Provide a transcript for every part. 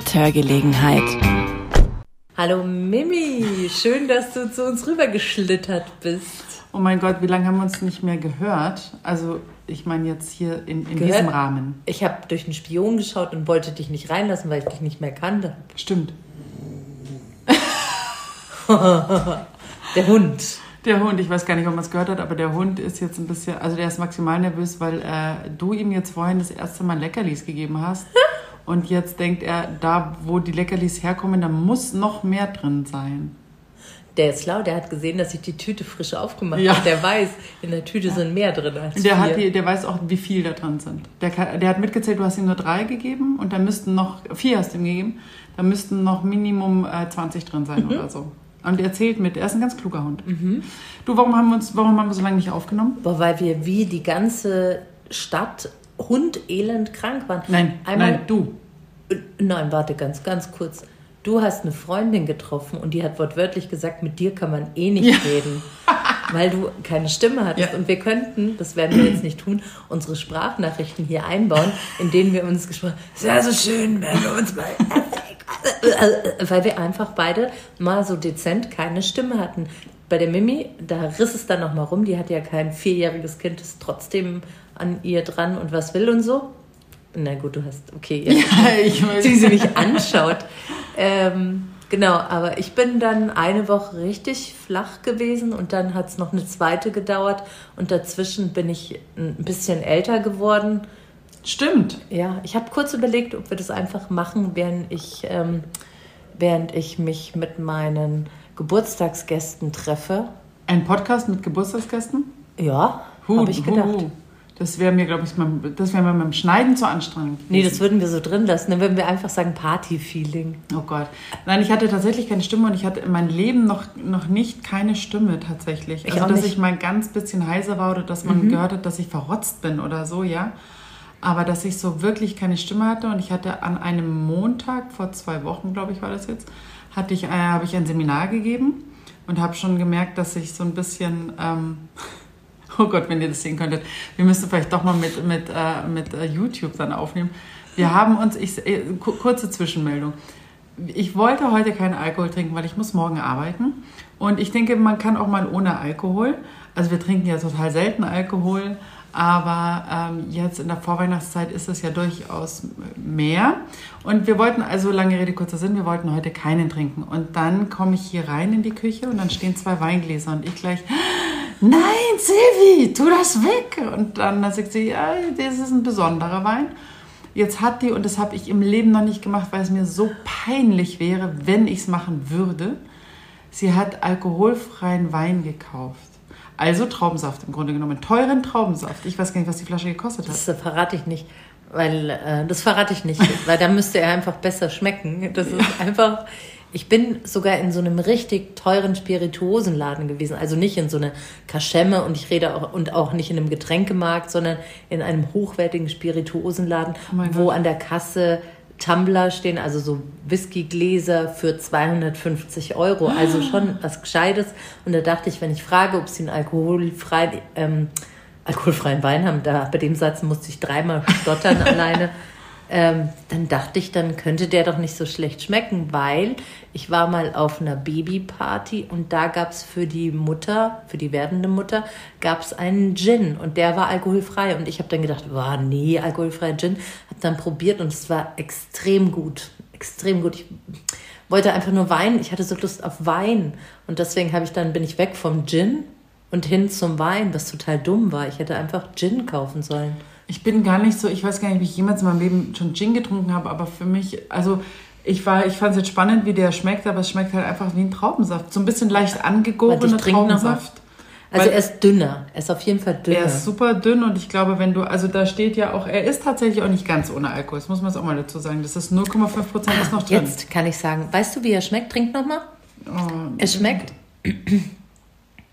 mit Hörgelegenheit. Hallo Mimi, schön, dass du zu uns rübergeschlittert bist. Oh mein Gott, wie lange haben wir uns nicht mehr gehört? Also ich meine jetzt hier in, in diesem Rahmen. Ich habe durch den Spion geschaut und wollte dich nicht reinlassen, weil ich dich nicht mehr kannte. Stimmt. Der Hund. Der Hund, ich weiß gar nicht, ob man es gehört hat, aber der Hund ist jetzt ein bisschen, also der ist maximal nervös, weil äh, du ihm jetzt vorhin das erste Mal Leckerlis gegeben hast. Und jetzt denkt er, da wo die Leckerlis herkommen, da muss noch mehr drin sein. Der ist schlau, der hat gesehen, dass ich die Tüte frisch aufgemacht Ja. habe. Der weiß, in der Tüte sind mehr drin als Der, hat die, der weiß auch, wie viel da drin sind. Der, kann, der hat mitgezählt, du hast ihm nur drei gegeben und da müssten noch, vier hast du ihm gegeben, da müssten noch Minimum äh, 20 drin sein Mhm. oder so. Und er zählt mit, er ist ein ganz kluger Hund. Du, warum haben, wir uns, warum haben wir so lange nicht aufgenommen? Boah, weil wir wie die ganze Stadt hundelend krank waren. Nein, Einmal, nein, du. Nein, warte, ganz, ganz kurz. Du hast eine Freundin getroffen und die hat wortwörtlich gesagt, mit dir kann man eh nicht Ja. reden, weil du keine Stimme hattest. Ja. Und wir könnten, das werden wir jetzt nicht tun, unsere Sprachnachrichten hier einbauen, in denen wir uns gesprochen Es wäre so schön, wenn wir uns mal... weil wir einfach beide mal so dezent keine Stimme hatten. Bei der Mimi, da riss es dann nochmal rum, die hat ja kein vierjähriges Kind, ist trotzdem an ihr dran und was will und so. Na gut, du hast, okay, jetzt ich wie sie mich anschaut. Ähm, genau, aber ich bin dann eine Woche richtig flach gewesen und dann hat es noch eine zweite gedauert und dazwischen bin ich ein bisschen älter geworden. Stimmt. Ja, ich habe kurz überlegt, ob wir das einfach machen, während ich, ähm, während ich mich mit meinen Geburtstagsgästen treffe. Ein Podcast mit Geburtstagsgästen? Ja, habe ich gedacht. hu, hu. Das wäre mir, glaube ich, beim- das wäre mir beim Schneiden zu anstrengend. Nee, gewesen. das würden wir so drin lassen. Dann würden wir einfach sagen Party-Feeling. Oh Gott. Nein, ich hatte tatsächlich keine Stimme und ich hatte in meinem Leben noch, noch nicht keine Stimme tatsächlich. Ich also, auch dass nicht. Mhm. ich mal ganz bisschen heiser war oder dass man gehört hat, dass ich verrotzt bin oder so, ja. Aber dass ich so wirklich keine Stimme hatte und ich hatte an einem Montag, vor zwei Wochen, glaube ich, war das jetzt, hatte ich, äh, habe ich ein Seminar gegeben und habe schon gemerkt, dass ich so ein bisschen, ähm, oh Gott, wenn ihr das sehen könntet, wir müssen vielleicht doch mal mit, mit, äh, mit äh, YouTube dann aufnehmen. Wir haben uns, ich, äh, ku- kurze Zwischenmeldung. Ich wollte heute keinen Alkohol trinken, weil ich muss morgen arbeiten. Und ich denke, man kann auch mal ohne Alkohol. Also wir trinken ja total selten Alkohol, aber ähm, jetzt in der Vorweihnachtszeit ist es ja durchaus mehr. Und wir wollten, also lange Rede, kurzer Sinn, wir wollten heute keinen trinken. Und dann komme ich hier rein in die Küche und dann stehen zwei Weingläser und ich gleich, nein, Silvi, tu das weg. Und dann sagt sie, ja, das ist ein besonderer Wein. Jetzt hat die, und das habe ich im Leben noch nicht gemacht, weil es mir so peinlich wäre, wenn ich es machen würde, sie hat alkoholfreien Wein gekauft. Also Traubensaft im Grunde genommen. Teuren Traubensaft. Ich weiß gar nicht, was die Flasche gekostet hat. Das äh, verrate ich nicht, weil äh, das verrate ich nicht, weil da müsste er einfach besser schmecken. Das ist einfach. Ich bin sogar in so einem richtig teuren Spirituosenladen gewesen, also nicht in so einer Kaschemme und ich rede auch und auch nicht in einem Getränkemarkt, sondern in einem hochwertigen Spirituosenladen, Oh wo Gott. an der Kasse Tumbler stehen, also so Whiskygläser für 250 Euro, also schon was Gescheites. Und da dachte ich, wenn ich frage, ob sie einen alkoholfreien, ähm, alkoholfreien Wein haben, da bei dem Satz musste ich dreimal stottern alleine. Ähm, dann dachte ich, dann könnte der doch nicht so schlecht schmecken, weil ich war mal auf einer Babyparty und da gab es für die Mutter, für die werdende Mutter, gab es einen Gin und der war alkoholfrei. Und ich habe dann gedacht, wow, nee, alkoholfreier Gin. Habe dann probiert und es war extrem gut, extrem gut. Ich wollte einfach nur Wein, ich hatte so Lust auf Wein und deswegen habe ich dann, bin ich weg vom Gin und hin zum Wein, was total dumm war. Ich hätte einfach Gin kaufen sollen. Ich bin gar nicht so, ich weiß gar nicht, wie ich jemals in meinem Leben schon Gin getrunken habe, aber für mich, also ich war, ich fand es jetzt spannend, wie der schmeckt, aber es schmeckt halt einfach wie ein Traubensaft. So ein bisschen leicht angegorener. Traubensaft. Also er ist dünner. Er ist auf jeden Fall dünner. Er ist super dünn und ich glaube, wenn du, also da steht ja auch, er ist tatsächlich auch nicht ganz ohne Alkohol. Das muss man jetzt auch mal dazu sagen. Das ist 0,5 Prozent ist noch drin. Jetzt kann ich sagen, weißt du, wie er schmeckt? Trink noch mal. Oh, Es schmeckt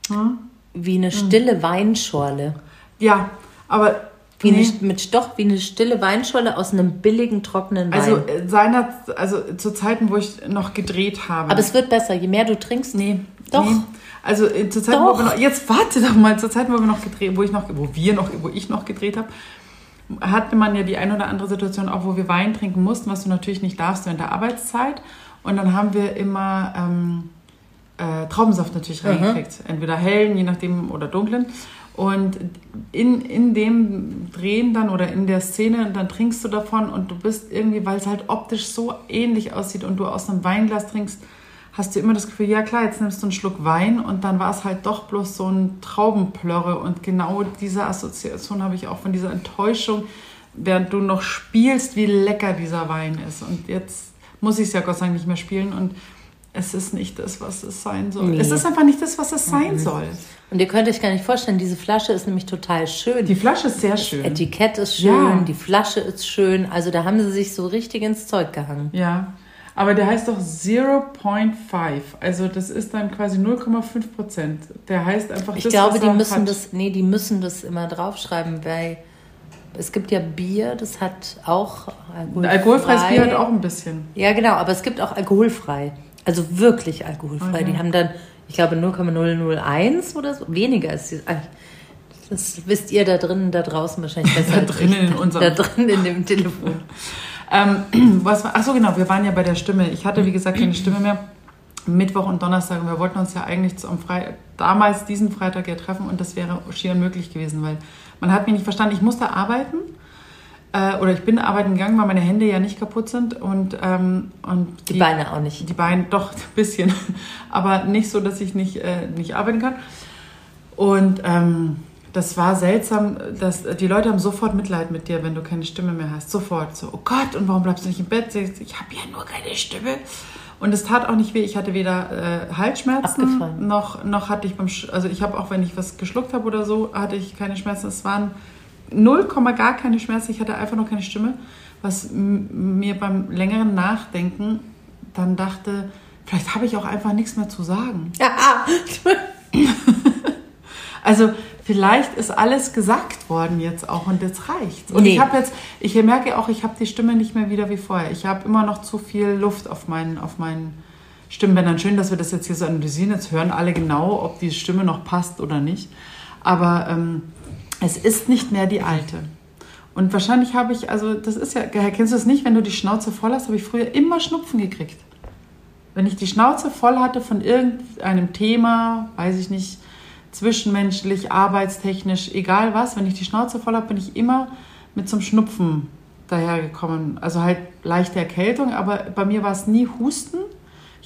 Hm? wie eine stille Weinschorle. ja, aber Wie nee. eine, mit doch wie eine stille Weinschorle aus einem billigen, trockenen Wein. also seiner, also zu Zeiten, wo ich noch gedreht habe. Aber es wird besser, je mehr du trinkst. nee, Doch. Nee. Also äh, zur Zeit, wo wir noch, jetzt warte doch mal, zur Zeit, wo wir noch gedreht, wo ich noch, wo wir noch, wo ich noch gedreht habe, hatte man ja die ein oder andere Situation auch, wo wir Wein trinken mussten, was du natürlich nicht darfst während der Arbeitszeit. Und dann haben wir immer ähm, äh, Traubensaft natürlich reingekriegt. Entweder hellen, je nachdem, oder dunklen. Und in, in dem Drehen dann oder in der Szene, dann trinkst du davon und du bist irgendwie, weil es halt optisch so ähnlich aussieht und du aus einem Weinglas trinkst, hast du immer das Gefühl, ja klar, jetzt nimmst du einen Schluck Wein und dann war es halt doch bloß so ein Traubenplörre. Und genau diese Assoziation habe ich auch von dieser Enttäuschung, während du noch spielst, wie lecker dieser Wein ist. Und jetzt muss ich es ja Gott sei Dank nicht mehr spielen und es ist nicht das, was es sein soll. Nee. Es ist einfach nicht das, was es sein mhm. soll. Und ihr könnt euch gar nicht vorstellen, diese Flasche ist nämlich total schön. Die Flasche ist sehr schön. Das Etikett ist schön, ja. die Flasche ist schön. Also da haben sie sich so richtig ins Zeug gehangen. Ja. Aber der heißt doch 0.5. Also das ist dann quasi 0,5 Prozent. Der heißt einfach Ich das, glaube, die müssen hat. das, nee, die müssen das immer draufschreiben, weil es gibt ja Bier, das hat auch alkoholfrei. Alkoholfreies Bier hat auch ein bisschen. Ja, genau, aber es gibt auch alkoholfrei. Also wirklich alkoholfrei. Okay. Die haben dann, ich glaube, 0,001 oder so. Weniger ist die. Das wisst ihr da drinnen, da draußen wahrscheinlich besser. da drinnen in unserem. Da drin in dem Telefon. ähm, was ach so, genau, wir waren ja bei der Stimme. Ich hatte, wie gesagt, keine Stimme mehr. Mittwoch und Donnerstag und wir wollten uns ja eigentlich am Freitag, damals diesen Freitag ja treffen und das wäre schier unmöglich gewesen, weil man hat mich nicht verstanden. Ich musste arbeiten äh, oder ich bin arbeiten gegangen, weil meine Hände ja nicht kaputt sind und, ähm, und die, die, Beine auch nicht. Die Beine doch ein bisschen, aber nicht so, dass ich nicht, äh, nicht arbeiten kann. Und ähm, das war seltsam, dass die Leute haben sofort Mitleid mit dir, wenn du keine Stimme mehr hast. Sofort so, oh Gott, und warum bleibst du nicht im Bett? Ich habe ja nur keine Stimme. Und es tat auch nicht weh. Ich hatte weder äh, Halsschmerzen noch noch hatte ich beim, Sch also ich habe auch, wenn ich was geschluckt habe oder so, hatte ich keine Schmerzen. Es waren 0, gar keine Schmerzen. Ich hatte einfach noch keine Stimme, was mir beim längeren Nachdenken dann dachte, vielleicht habe ich auch einfach nichts mehr zu sagen. also vielleicht ist alles gesagt worden jetzt auch und jetzt reicht. Und nee. ich habe jetzt, ich merke auch, ich habe die Stimme nicht mehr wieder wie vorher. Ich habe immer noch zu viel Luft auf meinen, auf meinen Stimmbändern. Schön, dass wir das jetzt hier so analysieren. Jetzt hören alle genau, ob die Stimme noch passt oder nicht. Aber ähm, es ist nicht mehr die alte. Und wahrscheinlich habe ich, also das ist ja, kennst du es nicht, wenn du die Schnauze voll hast, habe ich früher immer Schnupfen gekriegt. Wenn ich die Schnauze voll hatte von irgendeinem Thema, weiß ich nicht, zwischenmenschlich, arbeitstechnisch, egal was, wenn ich die Schnauze voll habe, bin ich immer mit zum Schnupfen dahergekommen. Also halt leichte Erkältung, aber bei mir war es nie Husten,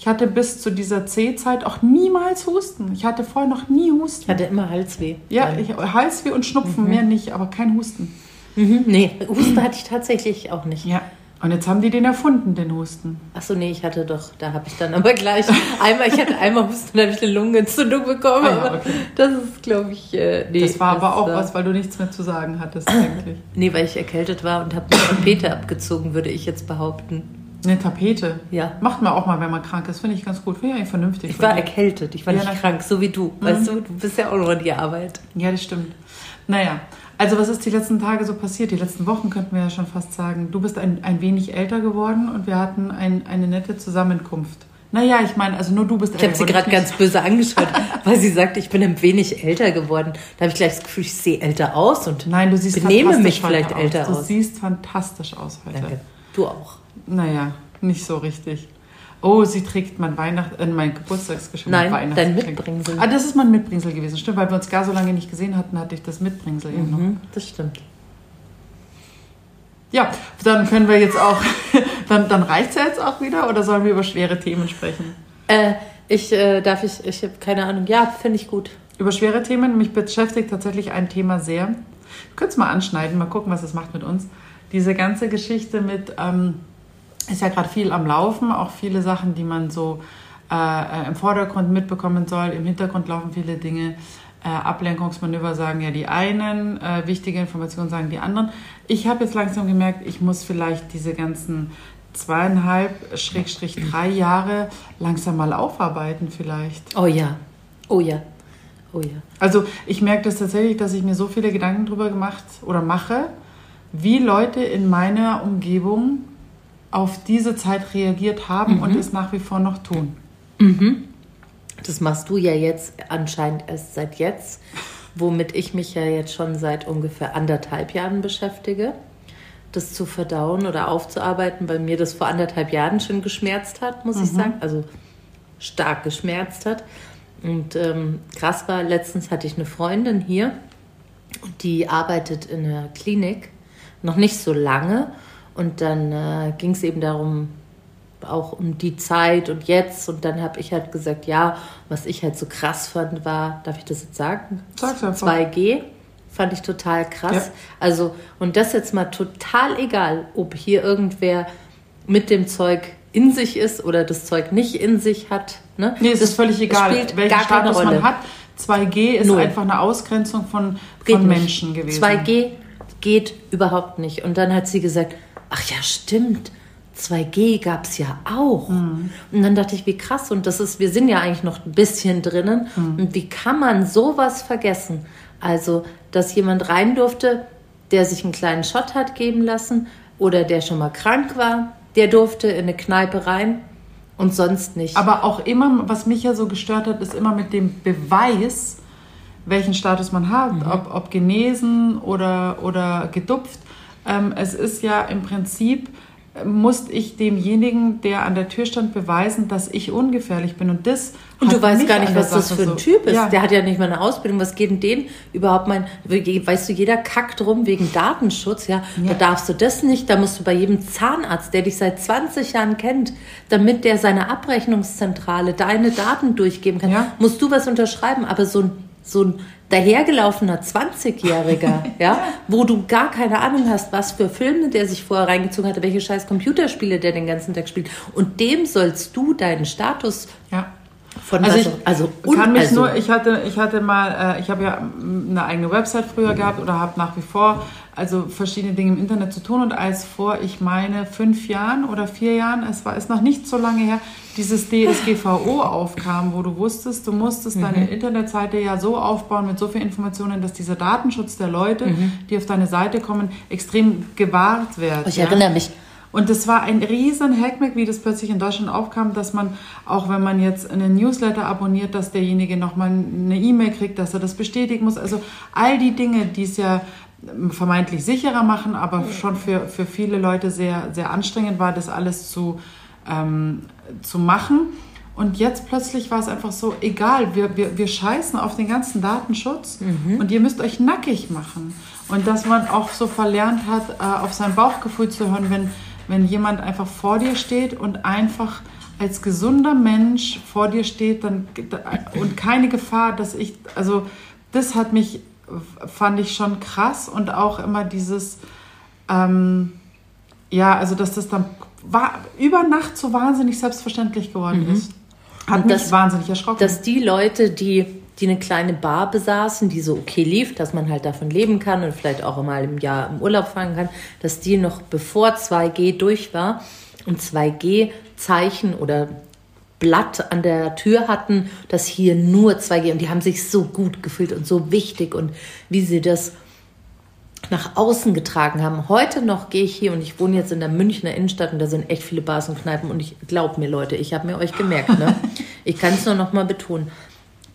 ich hatte bis zu dieser C-Zeit auch niemals Husten. Ich hatte vorher noch nie Husten. Ich hatte immer Halsweh. Ja, ich, Halsweh und Schnupfen, mhm. mehr nicht, aber kein Husten. Mhm. Nee, Husten hatte ich tatsächlich auch nicht. Ja. Und jetzt haben die den erfunden, den Husten. Achso, nee, ich hatte doch, da habe ich dann aber gleich einmal, ich hatte einmal Husten, dann habe ich eine Lungenentzündung bekommen. Ah, ja, okay. Das ist, glaube ich, äh, nee. Das war das aber auch da. was, weil du nichts mehr zu sagen hattest, eigentlich. Nee, weil ich erkältet war und habe die Tapete abgezogen, würde ich jetzt behaupten. Eine Tapete? Ja. Macht man auch mal, wenn man krank ist. Finde ich ganz gut. Finde ich eigentlich vernünftig. Ich war erkältet. Ich war ja, nicht krank, so wie du. Mhm. Weißt du, du bist ja auch noch in die Arbeit. Ja, das stimmt. Naja, also was ist die letzten Tage so passiert? Die letzten Wochen könnten wir ja schon fast sagen. Du bist ein, ein wenig älter geworden und wir hatten ein, eine nette Zusammenkunft. Naja, ich meine, also nur du bist älter. Ich habe sie gerade ganz böse angeschaut, weil sie sagt, ich bin ein wenig älter geworden. Da habe ich gleich das Gefühl, ich sehe älter aus und Nein, du siehst benehme mich vielleicht älter aus. Du siehst fantastisch aus heute. Danke. Du auch. Naja, nicht so richtig. Oh, sie trägt mein Weihnacht, äh, mein Geburtstagsgeschenk. Nein, dein Mitbringsel. Ah, das ist mein Mitbringsel gewesen. Stimmt, weil wir uns gar so lange nicht gesehen hatten, hatte ich das Mitbringsel mhm, noch. Das stimmt. Ja, dann können wir jetzt auch, dann, dann reicht es ja jetzt auch wieder oder sollen wir über schwere Themen sprechen? Äh, ich, äh, darf ich, ich habe keine Ahnung. Ja, finde ich gut. Über schwere Themen, mich beschäftigt tatsächlich ein Thema sehr. Könntest mal anschneiden, mal gucken, was es macht mit uns. Diese ganze Geschichte mit, ähm, ist ja gerade viel am Laufen, auch viele Sachen, die man so äh, äh, im Vordergrund mitbekommen soll. Im Hintergrund laufen viele Dinge. Äh, Ablenkungsmanöver sagen ja die einen, äh, wichtige Informationen sagen die anderen. Ich habe jetzt langsam gemerkt, ich muss vielleicht diese ganzen zweieinhalb, Schrägstrich drei Jahre langsam mal aufarbeiten vielleicht. Oh ja, oh ja, oh ja. Also ich merke das tatsächlich, dass ich mir so viele Gedanken darüber gemacht oder mache, wie Leute in meiner Umgebung auf diese Zeit reagiert haben mhm. und es nach wie vor noch tun. Mhm. Das machst du ja jetzt anscheinend erst seit jetzt. womit ich mich ja jetzt schon seit ungefähr anderthalb Jahren beschäftige, das zu verdauen oder aufzuarbeiten, weil mir das vor anderthalb Jahren schon geschmerzt hat, muss mhm. ich sagen. Also stark geschmerzt hat. Und ähm, krass war, letztens hatte ich eine Freundin hier, die arbeitet in einer Klinik, noch nicht so lange. Und dann äh, ging es eben darum, auch um die Zeit und jetzt. Und dann habe ich halt gesagt, ja, was ich halt so krass fand, war, darf ich das jetzt sagen? Sag's einfach. 2G fand ich total krass. Ja. Also, und das jetzt mal total egal, ob hier irgendwer mit dem Zeug in sich ist oder das Zeug nicht in sich hat. Ne? Nee, es das ist völlig egal, welchen Status man hat. 2G ist Null. einfach eine Ausgrenzung von, von Menschen gewesen. 2G geht überhaupt nicht. Und dann hat sie gesagt, ach ja, stimmt. 2G gab es ja auch. Mhm. Und dann dachte ich, wie krass. Und das ist, wir sind ja eigentlich noch ein bisschen drinnen. Mhm. Und wie kann man sowas vergessen? Also, dass jemand rein durfte, der sich einen kleinen Shot hat geben lassen oder der schon mal krank war, der durfte in eine Kneipe rein und sonst nicht. Aber auch immer, was mich ja so gestört hat, ist immer mit dem Beweis, welchen Status man hat, mhm. ob, ob genesen oder, oder gedupft. Ähm, es ist ja im Prinzip musste ich demjenigen, der an der Tür stand, beweisen, dass ich ungefährlich bin. Und das. Und du weißt gar nicht, was das für ein so. Typ ist. Ja. Der hat ja nicht mal eine Ausbildung. Was geht denn den überhaupt mein? Weißt du, jeder kackt rum wegen Datenschutz. Ja, ja, da darfst du das nicht. Da musst du bei jedem Zahnarzt, der dich seit 20 Jahren kennt, damit der seine Abrechnungszentrale deine Daten durchgeben kann, ja. musst du was unterschreiben. Aber so ein so ein dahergelaufener 20-Jähriger, ja, wo du gar keine Ahnung hast, was für Filme der sich vorher reingezogen hatte, welche scheiß Computerspiele der den ganzen Tag spielt. Und dem sollst du deinen Status ja. Von also, ich, also kann mich also. nur, ich hatte, ich hatte mal, äh, ich habe ja eine eigene Website früher gehabt oder habe nach wie vor also verschiedene Dinge im Internet zu tun und als vor, ich meine, fünf Jahren oder vier Jahren, es war ist noch nicht so lange her, dieses DSGVO aufkam, wo du wusstest, du musstest mhm. deine Internetseite ja so aufbauen mit so vielen Informationen, dass dieser Datenschutz der Leute, mhm. die auf deine Seite kommen, extrem gewahrt wird. Ich ja? erinnere mich. Und das war ein riesen Hackmack, wie das plötzlich in Deutschland aufkam, dass man, auch wenn man jetzt einen Newsletter abonniert, dass derjenige nochmal eine E-Mail kriegt, dass er das bestätigen muss. Also all die Dinge, die es ja vermeintlich sicherer machen, aber schon für, für viele Leute sehr, sehr anstrengend war, das alles zu, ähm, zu machen. Und jetzt plötzlich war es einfach so, egal, wir, wir, wir scheißen auf den ganzen Datenschutz mhm. und ihr müsst euch nackig machen. Und dass man auch so verlernt hat, äh, auf sein Bauchgefühl zu hören, wenn, wenn jemand einfach vor dir steht und einfach als gesunder Mensch vor dir steht dann, und keine Gefahr, dass ich, also das hat mich, fand ich schon krass und auch immer dieses, ähm, ja, also dass das dann war, über Nacht so wahnsinnig selbstverständlich geworden mhm. ist. Hat und mich das, wahnsinnig erschrocken. Dass die Leute, die die eine kleine Bar besaßen, die so okay lief, dass man halt davon leben kann und vielleicht auch mal im Jahr im Urlaub fahren kann, dass die noch bevor 2G durch war und 2G Zeichen oder Blatt an der Tür hatten, dass hier nur 2G und die haben sich so gut gefühlt und so wichtig und wie sie das nach außen getragen haben. Heute noch gehe ich hier und ich wohne jetzt in der Münchner Innenstadt und da sind echt viele Bars und Kneipen und ich glaube mir Leute, ich habe mir euch gemerkt, ne? ich kann es nur noch mal betonen.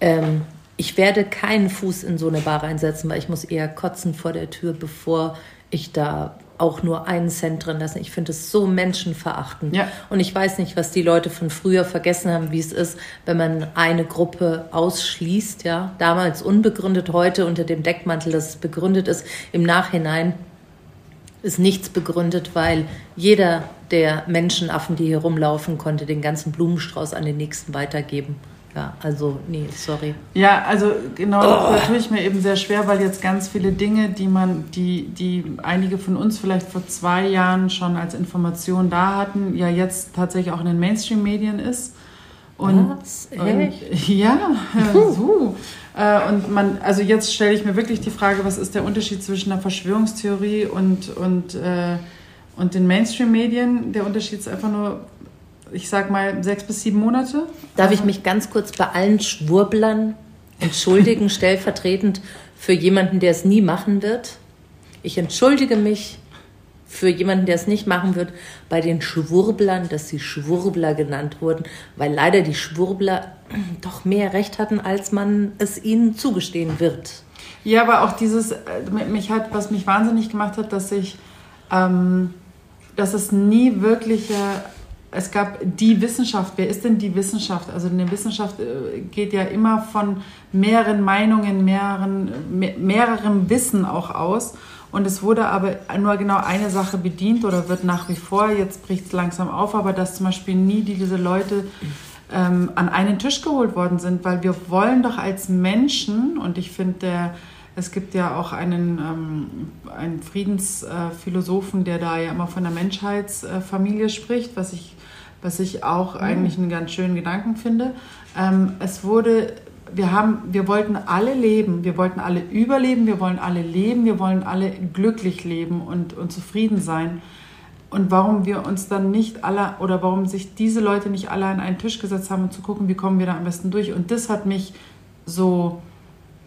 Ähm, ich werde keinen Fuß in so eine Bar reinsetzen, weil ich muss eher kotzen vor der Tür, bevor ich da auch nur einen Cent drin lasse. Ich finde es so menschenverachtend. Ja. Und ich weiß nicht, was die Leute von früher vergessen haben, wie es ist, wenn man eine Gruppe ausschließt. Ja, damals unbegründet, heute unter dem Deckmantel, dass es begründet ist. Im Nachhinein ist nichts begründet, weil jeder der Menschenaffen, die hier rumlaufen, konnte den ganzen Blumenstrauß an den nächsten weitergeben. Ja, also, nee, sorry. Ja, also genau, oh. da tue ich mir eben sehr schwer, weil jetzt ganz viele Dinge, die man, die, die einige von uns vielleicht vor zwei Jahren schon als Information da hatten, ja jetzt tatsächlich auch in den Mainstream-Medien ist. Und, Was? Echt? Ja, so. Äh, und man, also jetzt stelle ich mir wirklich die Frage, was ist der Unterschied zwischen einer Verschwörungstheorie und, und, äh, und den Mainstream-Medien? Der Unterschied ist einfach nur, ich sag mal, sechs bis sieben Monate. Darf ich mich ganz kurz bei allen Schwurblern entschuldigen, stellvertretend für jemanden, der es nie machen wird? Ich entschuldige mich für jemanden, der es nicht machen wird, bei den Schwurblern, dass sie Schwurbler genannt wurden, weil leider die Schwurbler doch mehr Recht hatten, als man es ihnen zugestehen wird. Ja, aber auch dieses, äh, mich hat, was mich wahnsinnig gemacht hat, dass ich, ähm, dass es nie wirkliche, es gab die Wissenschaft. Wer ist denn die Wissenschaft? Also eine Wissenschaft äh, geht ja immer von mehreren Meinungen, mehreren, mehrerem Wissen auch aus. Und es wurde aber nur genau eine Sache bedient oder wird nach wie vor, jetzt bricht es langsam auf, aber dass zum Beispiel nie diese Leute ähm, an einen Tisch geholt worden sind, weil wir wollen doch als Menschen, und ich finde, es gibt ja auch einen, ähm, einen Friedensphilosophen, der da ja immer von der Menschheitsfamilie spricht, was ich, was ich auch mhm. eigentlich einen ganz schönen Gedanken finde. Ähm, es wurde wir haben, wir wollten alle leben, wir wollten alle überleben, wir wollen alle leben, wir wollen alle glücklich leben und, und zufrieden sein. Und warum wir uns dann nicht alle oder warum sich diese Leute nicht alle an einen Tisch gesetzt haben, um zu gucken, wie kommen wir da am besten durch. Und das hat mich so,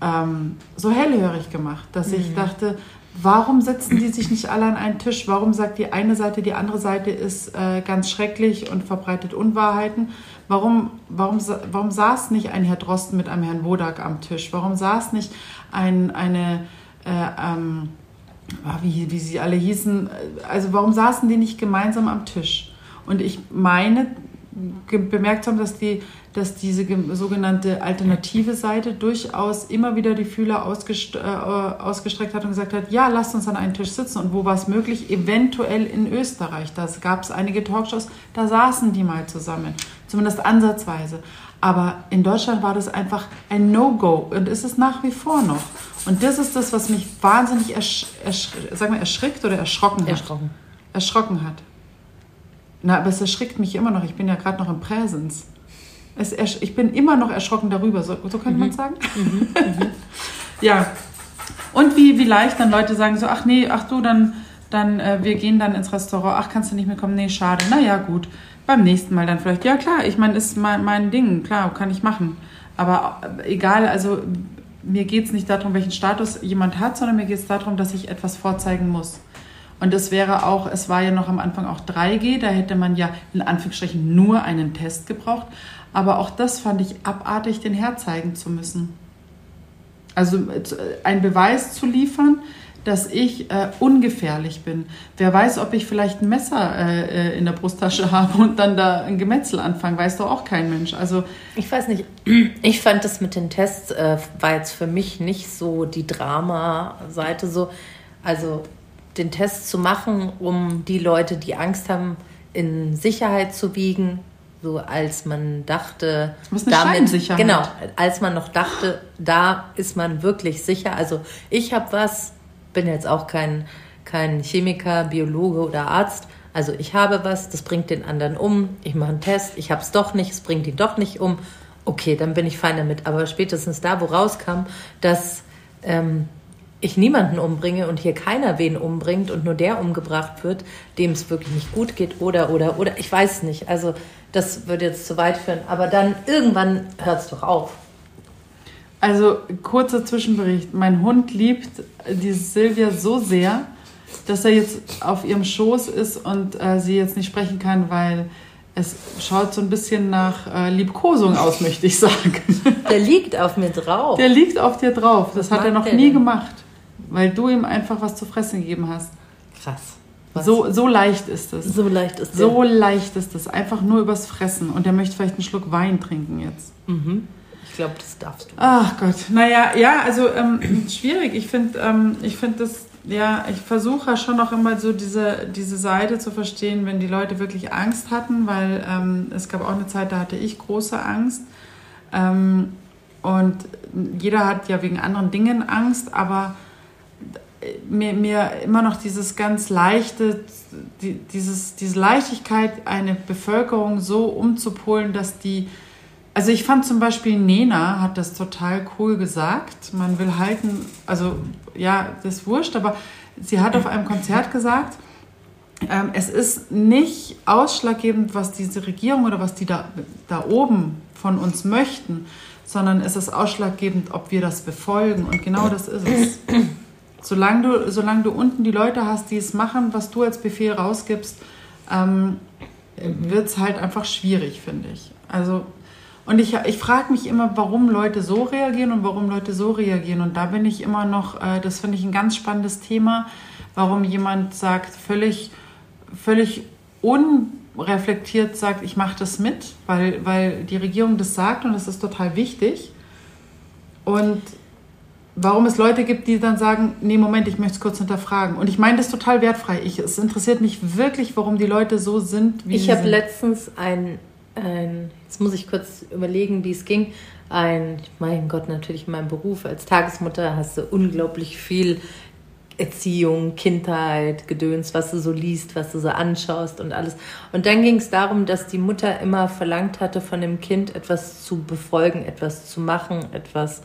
ähm, so hellhörig gemacht, dass mhm. ich dachte, warum setzen die sich nicht alle an einen Tisch? Warum sagt die eine Seite, die andere Seite ist äh, ganz schrecklich und verbreitet Unwahrheiten? Warum, warum, warum saß nicht ein Herr Drosten mit einem Herrn Wodak am Tisch? Warum saß nicht ein, eine, äh, ähm, ah, wie, wie sie alle hießen, also warum saßen die nicht gemeinsam am Tisch? Und ich meine, bemerkt haben, dass, die, dass diese sogenannte alternative Seite durchaus immer wieder die Fühler ausgest äh, ausgestreckt hat und gesagt hat, ja, lasst uns an einen Tisch sitzen. Und wo war es möglich? Eventuell in Österreich. Da gab es einige Talkshows, da saßen die mal zusammen zumindest ansatzweise. Aber in Deutschland war das einfach ein No-Go und ist es nach wie vor noch. Und das ist das, was mich wahnsinnig ersch ersch sag mal, erschrickt oder erschrocken hat. Erschrocken. Erschrocken hat. Na, aber es erschrickt mich immer noch. Ich bin ja gerade noch im Präsens. Es, ich bin immer noch erschrocken darüber, so, so könnte mhm. man sagen. Mhm. Mhm. ja. Und wie, wie leicht dann Leute sagen so, ach nee, ach du, dann, dann äh, wir gehen dann ins Restaurant, ach kannst du nicht mehr kommen, nee, schade, naja, gut beim nächsten Mal dann vielleicht, ja klar, ich meine, ist mein, mein Ding, klar, kann ich machen. Aber egal, also mir geht es nicht darum, welchen Status jemand hat, sondern mir geht es darum, dass ich etwas vorzeigen muss. Und das wäre auch, es war ja noch am Anfang auch 3G, da hätte man ja in Anführungsstrichen nur einen Test gebraucht. Aber auch das fand ich abartig, den herzeigen zu müssen. Also äh, einen Beweis zu liefern, dass ich äh, ungefährlich bin. Wer weiß, ob ich vielleicht ein Messer äh, äh in der Brusttasche habe und dann da ein Gemetzel anfange, weiß doch auch kein Mensch. Also ich weiß nicht. Ich fand das mit den Tests äh, war jetzt für mich nicht so die Drama-Seite so. Also den Test zu machen, um die Leute, die Angst haben, in Sicherheit zu wiegen, so als man dachte, das muss eine damit genau, als man noch dachte, da ist man wirklich sicher. Also ich habe was, bin jetzt auch kein, kein Chemiker, Biologe oder Arzt. Also ich habe was, das bringt den anderen um. Ich mache einen Test, ich habe es doch nicht, es bringt ihn doch nicht um. Okay, dann bin ich fein damit. Aber spätestens da, wo rauskam, dass ähm, ich niemanden umbringe und hier keiner wen umbringt und nur der umgebracht wird, dem es wirklich nicht gut geht oder, oder, oder, ich weiß nicht. Also das würde jetzt zu weit führen. Aber dann irgendwann hört es doch auf. Also kurzer Zwischenbericht. Mein Hund liebt die Silvia so sehr, dass er jetzt auf ihrem Schoß ist und äh, sie jetzt nicht sprechen kann, weil es schaut so ein bisschen nach äh, Liebkosung aus, möchte ich sagen. Der liegt auf mir drauf. Der liegt auf dir drauf. Das was hat er noch nie denn? gemacht, weil du ihm einfach was zu fressen gegeben hast. Krass. So, so leicht ist es. So leicht ist es. So leicht ist es. Einfach nur übers Fressen. Und er möchte vielleicht einen Schluck Wein trinken jetzt. Mhm glaube, das darfst du. Ach Gott, naja, ja, also ähm, schwierig. Ich finde, ähm, ich finde das, ja, ich versuche schon noch immer so diese, diese Seite zu verstehen, wenn die Leute wirklich Angst hatten, weil ähm, es gab auch eine Zeit, da hatte ich große Angst. Ähm, und jeder hat ja wegen anderen Dingen Angst, aber mir, mir immer noch dieses ganz leichte, die, dieses, diese Leichtigkeit, eine Bevölkerung so umzupolen, dass die also ich fand zum Beispiel Nena hat das total cool gesagt. Man will halten, also ja, das ist wurscht, aber sie hat auf einem Konzert gesagt, ähm, es ist nicht ausschlaggebend, was diese Regierung oder was die da, da oben von uns möchten, sondern es ist ausschlaggebend, ob wir das befolgen. Und genau das ist es. Solange du, solange du unten die Leute hast, die es machen, was du als Befehl rausgibst, ähm, wird es halt einfach schwierig, finde ich. Also Und ich, ich frage mich immer, warum Leute so reagieren und warum Leute so reagieren. Und da bin ich immer noch, äh, das finde ich ein ganz spannendes Thema, warum jemand sagt, völlig, völlig unreflektiert sagt, ich mache das mit, weil, weil die Regierung das sagt und das ist total wichtig. Und warum es Leute gibt, die dann sagen, nee, Moment, ich möchte es kurz hinterfragen. Und ich meine das total wertfrei. Ich, es interessiert mich wirklich, warum die Leute so sind, wie ich sie. Ich habe letztens ein, ein, jetzt muss ich kurz überlegen, wie es ging, ein, mein Gott, natürlich in meinem Beruf als Tagesmutter hast du unglaublich viel Erziehung, Kindheit, Gedöns, was du so liest, was du so anschaust und alles. Und dann ging es darum, dass die Mutter immer verlangt hatte, von dem Kind etwas zu befolgen, etwas zu machen, etwas,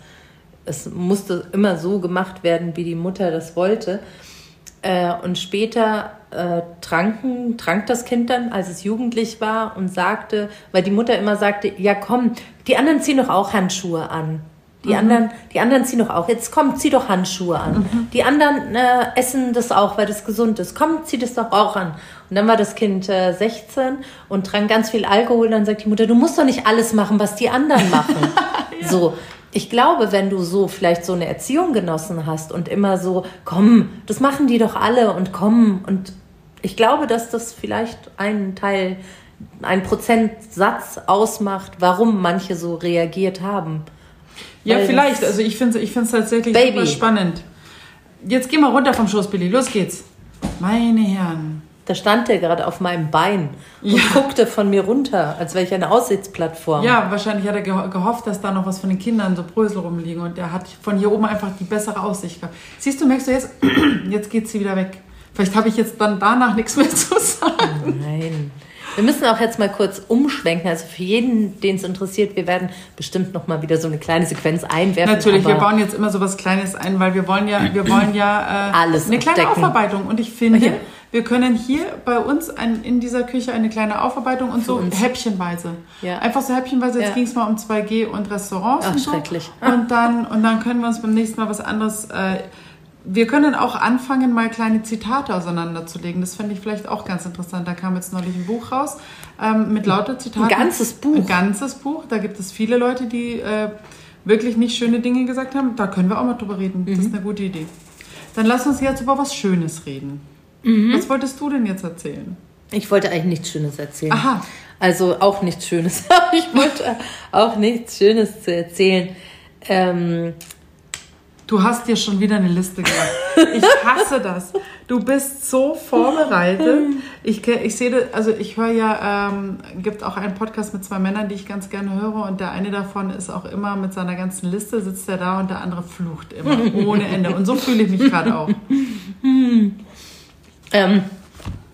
es musste immer so gemacht werden, wie die Mutter das wollte. Äh, und später äh, tranken, trank das Kind dann, als es jugendlich war und sagte, weil die Mutter immer sagte, ja komm, die anderen ziehen doch auch Handschuhe an. Die mhm. anderen, die anderen ziehen doch auch. Jetzt komm, zieh doch Handschuhe an. Mhm. Die anderen äh, essen das auch, weil das gesund ist. Komm, zieh das doch auch an. Und dann war das Kind äh, 16 und trank ganz viel Alkohol. Dann sagt die Mutter, du musst doch nicht alles machen, was die anderen machen. ja. So. Ich glaube, wenn du so vielleicht so eine Erziehung genossen hast und immer so, komm, das machen die doch alle und komm. Und ich glaube, dass das vielleicht einen Teil, ein Prozentsatz ausmacht, warum manche so reagiert haben. Ja, vielleicht. Also ich finde es ich tatsächlich Baby. super spannend. Jetzt geh mal runter vom Schoß, Billy. Los geht's. Meine Herren. Da stand der gerade auf meinem Bein und ja. guckte von mir runter, als wäre ich eine Aussichtsplattform. Ja, wahrscheinlich hat er gehofft, dass da noch was von den Kindern, so Brösel rumliegen. Und der hat von hier oben einfach die bessere Aussicht gehabt. Siehst du, merkst du jetzt, jetzt geht sie wieder weg. Vielleicht habe ich jetzt dann danach nichts mehr zu sagen. Nein. Wir müssen auch jetzt mal kurz umschwenken. Also für jeden, den es interessiert, wir werden bestimmt noch mal wieder so eine kleine Sequenz einwerfen. Natürlich, wir bauen jetzt immer so was Kleines ein, weil wir wollen ja, wir wollen ja äh, Alles eine kleine. Aufarbeitung. Und ich finde, okay. Wir können hier bei uns ein, in dieser Küche eine kleine Aufarbeitung und für so uns. häppchenweise. Ja. Einfach so häppchenweise. Jetzt ja. ging es mal um 2G und Restaurants Ach, und so. schrecklich. Und dann und dann können wir uns beim nächsten Mal was anderes äh, wir können auch anfangen, mal kleine Zitate auseinanderzulegen. Das fände ich vielleicht auch ganz interessant. Da kam jetzt neulich ein Buch raus ähm, mit lauter Zitaten. Ein ganzes Buch. Ein ganzes Buch. Da gibt es viele Leute, die äh, wirklich nicht schöne Dinge gesagt haben. Da können wir auch mal drüber reden. Das ist mhm. eine gute Idee. Dann lass uns jetzt über was Schönes reden. Mhm. Was wolltest du denn jetzt erzählen? Ich wollte eigentlich nichts Schönes erzählen. Aha. Also auch nichts Schönes. ich wollte auch nichts Schönes zu erzählen. Ähm, Du hast dir schon wieder eine Liste gemacht. Ich hasse das. Du bist so vorbereitet. Ich, ich sehe, also ich höre ja, ähm, gibt auch einen Podcast mit zwei Männern, die ich ganz gerne höre und der eine davon ist auch immer mit seiner ganzen Liste, sitzt er da und der andere flucht immer ohne Ende. Und so fühle ich mich gerade auch. Ähm,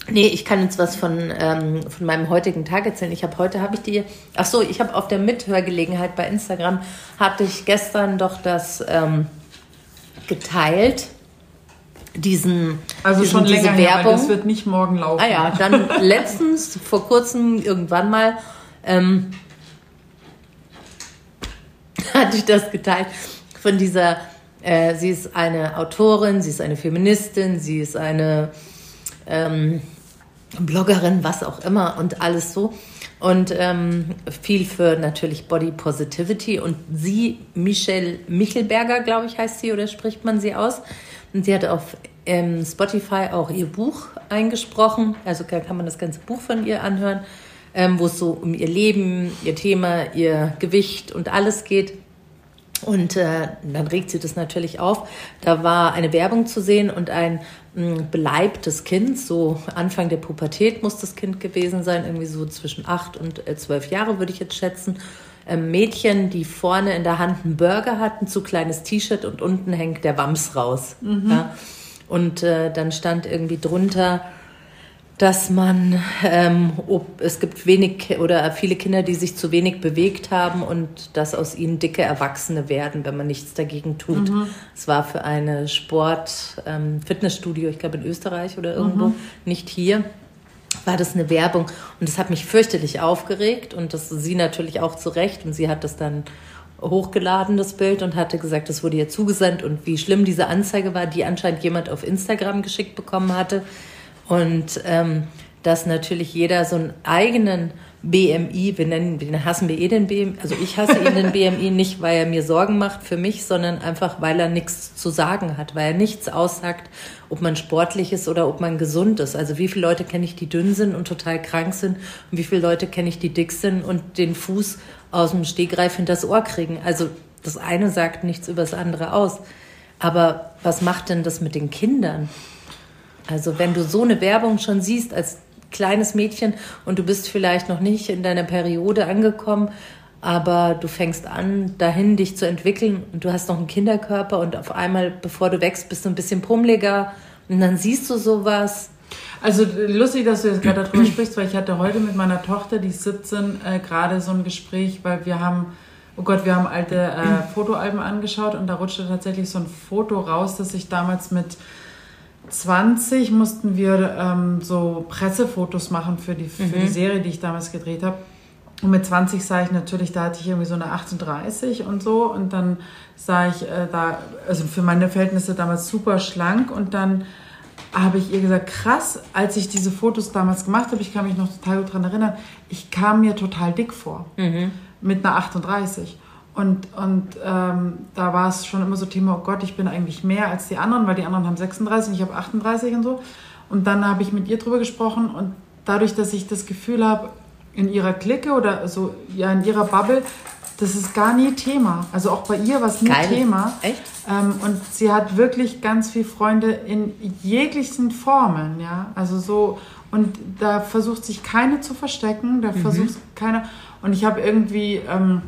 nee, ich kann jetzt was von, ähm, von meinem heutigen Tag erzählen. Ich habe heute, habe ich die, ach so, ich habe auf der Mithörgelegenheit bei Instagram, hatte ich gestern doch das... Ähm, geteilt. Diesen, also diesen, schon diese länger Werbung. Her, das wird nicht morgen laufen. Ah ja, dann letztens, vor kurzem, irgendwann mal, ähm, hatte ich das geteilt von dieser, äh, sie ist eine Autorin, sie ist eine Feministin, sie ist eine ähm, Bloggerin, was auch immer und alles so und ähm, viel für natürlich Body Positivity. Und sie, Michelle Michelberger, glaube ich, heißt sie oder spricht man sie aus. Und sie hat auf ähm, Spotify auch ihr Buch eingesprochen. Also kann man das ganze Buch von ihr anhören, ähm, wo es so um ihr Leben, ihr Thema, ihr Gewicht und alles geht. Und äh, dann regt sie das natürlich auf. Da war eine Werbung zu sehen und ein beleibtes Kind, so Anfang der Pubertät muss das Kind gewesen sein, irgendwie so zwischen acht und äh, zwölf Jahre würde ich jetzt schätzen. Ähm, Mädchen, die vorne in der Hand einen Burger hat, ein zu kleines T-Shirt und unten hängt der Wams raus. Mhm. Ja? Und äh, dann stand irgendwie drunter, dass man, ähm, ob, es gibt wenig oder viele Kinder, die sich zu wenig bewegt haben und dass aus ihnen dicke Erwachsene werden, wenn man nichts dagegen tut. Mhm. Es war für eine Sport, ähm, Fitnessstudio, ich glaube in Österreich oder irgendwo, mhm. nicht hier, war das eine Werbung und das hat mich fürchterlich aufgeregt und das sie natürlich auch zu Recht und sie hat das dann hochgeladen, das Bild, und hatte gesagt, das wurde ihr zugesandt und wie schlimm diese Anzeige war, die anscheinend jemand auf Instagram geschickt bekommen hatte. Und ähm, dass natürlich jeder so einen eigenen BMI, wir nennen, den hassen wir eh den BMI, also ich hasse ihn den BMI nicht, weil er mir Sorgen macht für mich, sondern einfach, weil er nichts zu sagen hat, weil er nichts aussagt, ob man sportlich ist oder ob man gesund ist. Also wie viele Leute kenne ich, die dünn sind und total krank sind und wie viele Leute kenne ich, die dick sind und den Fuß aus dem Stegreif hinters Ohr kriegen. Also das eine sagt nichts über das andere aus. Aber was macht denn das mit den Kindern? Also wenn du so eine Werbung schon siehst als kleines Mädchen und du bist vielleicht noch nicht in deiner Periode angekommen, aber du fängst an, dahin dich zu entwickeln und du hast noch einen Kinderkörper und auf einmal, bevor du wächst, bist du ein bisschen pummeliger und dann siehst du sowas. Also lustig, dass du jetzt gerade darüber sprichst, weil ich hatte heute mit meiner Tochter, die ist 17, äh, gerade so ein Gespräch, weil wir haben, oh Gott, wir haben alte äh, Fotoalben angeschaut und da rutschte tatsächlich so ein Foto raus, das ich damals mit 20 mussten wir ähm, so Pressefotos machen für die, für mhm. die Serie, die ich damals gedreht habe. Und mit 20 sah ich natürlich, da hatte ich irgendwie so eine 38 und so. Und dann sah ich äh, da, also für meine Verhältnisse damals super schlank. Und dann habe ich ihr gesagt, krass, als ich diese Fotos damals gemacht habe, ich kann mich noch total gut daran erinnern, ich kam mir total dick vor. Mhm. Mit einer 38. Und, und ähm, da war es schon immer so Thema, oh Gott, ich bin eigentlich mehr als die anderen, weil die anderen haben 36 und ich habe 38 und so. Und dann habe ich mit ihr drüber gesprochen und dadurch, dass ich das Gefühl habe, in ihrer Clique oder so, ja, in ihrer Bubble, das ist gar nie Thema. Also auch bei ihr war es nie Geil. Thema. Echt? Ähm, und sie hat wirklich ganz viele Freunde in jeglichen Formen, ja. Also so, und da versucht sich keine zu verstecken, da mhm. versucht keiner. Und ich habe irgendwie, ähm,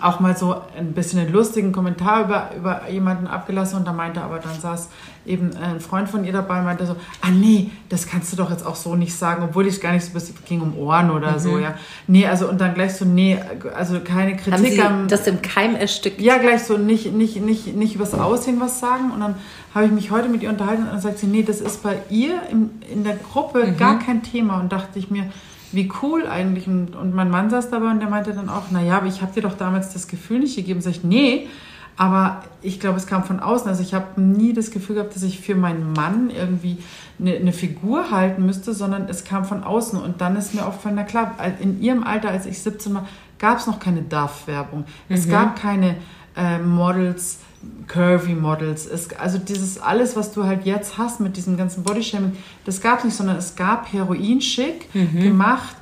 auch mal so ein bisschen einen lustigen Kommentar über, über jemanden abgelassen und da meinte aber, dann saß eben ein Freund von ihr dabei und meinte so, ah nee, das kannst du doch jetzt auch so nicht sagen, obwohl ich gar nicht so, es ging um Ohren oder mhm. so, ja. Nee, also und dann gleich so, nee, also keine Kritik. Haben Sie am, das im Keim erstickt? Ja, gleich so, nicht, nicht, nicht, nicht übers Aussehen was sagen und dann habe ich mich heute mit ihr unterhalten und dann sagt sie, nee, das ist bei ihr in, in der Gruppe mhm. gar kein Thema und dachte ich mir, wie cool eigentlich. Und, und mein Mann saß dabei und der meinte dann auch, naja, aber ich habe dir doch damals das Gefühl nicht gegeben. Sag ich, nee, aber ich glaube, es kam von außen. Also ich habe nie das Gefühl gehabt, dass ich für meinen Mann irgendwie eine, eine, Figur halten müsste, sondern es kam von außen. Und dann ist mir aufgefallen, na klar, in ihrem Alter, als ich 17 war, gab es noch keine Duff-Werbung. Mhm. Es gab keine äh, Models, Curvy Models. Es, also dieses alles, was du halt jetzt hast mit diesem ganzen Bodyshaming, das gab es nicht, sondern es gab Heroin-Schick mhm. gemacht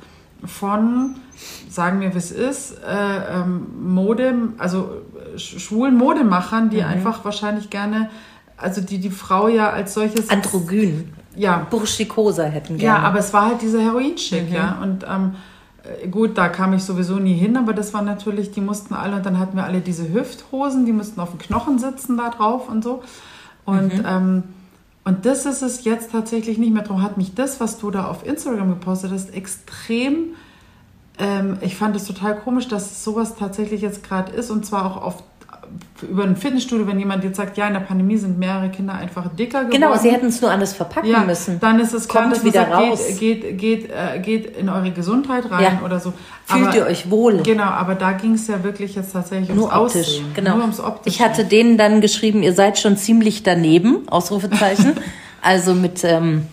von, sagen wir, wie es ist, äh, ähm, Mode, also schwulen Modemachern, die mhm. einfach wahrscheinlich gerne, also die die Frau ja als solches... Androgyn. Ja. Burschikosa hätten gerne. Ja, aber es war halt dieser Heroin-Schick, mhm. ja. Und ähm, äh, gut, da kam ich sowieso nie hin, aber das war natürlich, die mussten alle, und dann hatten wir alle diese Hüfthosen, die mussten auf dem Knochen sitzen da drauf und so. Und, mhm. ähm, und das ist es jetzt tatsächlich nicht mehr. Darum hat mich das, was du da auf Instagram gepostet hast, extrem, ähm, ich fand es total komisch, dass sowas tatsächlich jetzt gerade ist und zwar auch auf über ein Fitnessstudio, wenn jemand jetzt sagt, ja, in der Pandemie sind mehrere Kinder einfach dicker geworden. Genau, sie hätten es nur anders verpacken ja, müssen. Dann ist es klar, Kommt wieder sagt, raus. Geht, geht, geht, äh, geht in eure Gesundheit rein ja. oder so. Fühlt aber, ihr euch wohl? Genau, aber da ging es ja wirklich jetzt tatsächlich ums nur optisch. Aussehen. Genau. Nur ums Optische. Ich hatte denen dann geschrieben, ihr seid schon ziemlich daneben, Ausrufezeichen. also mit... Ähm,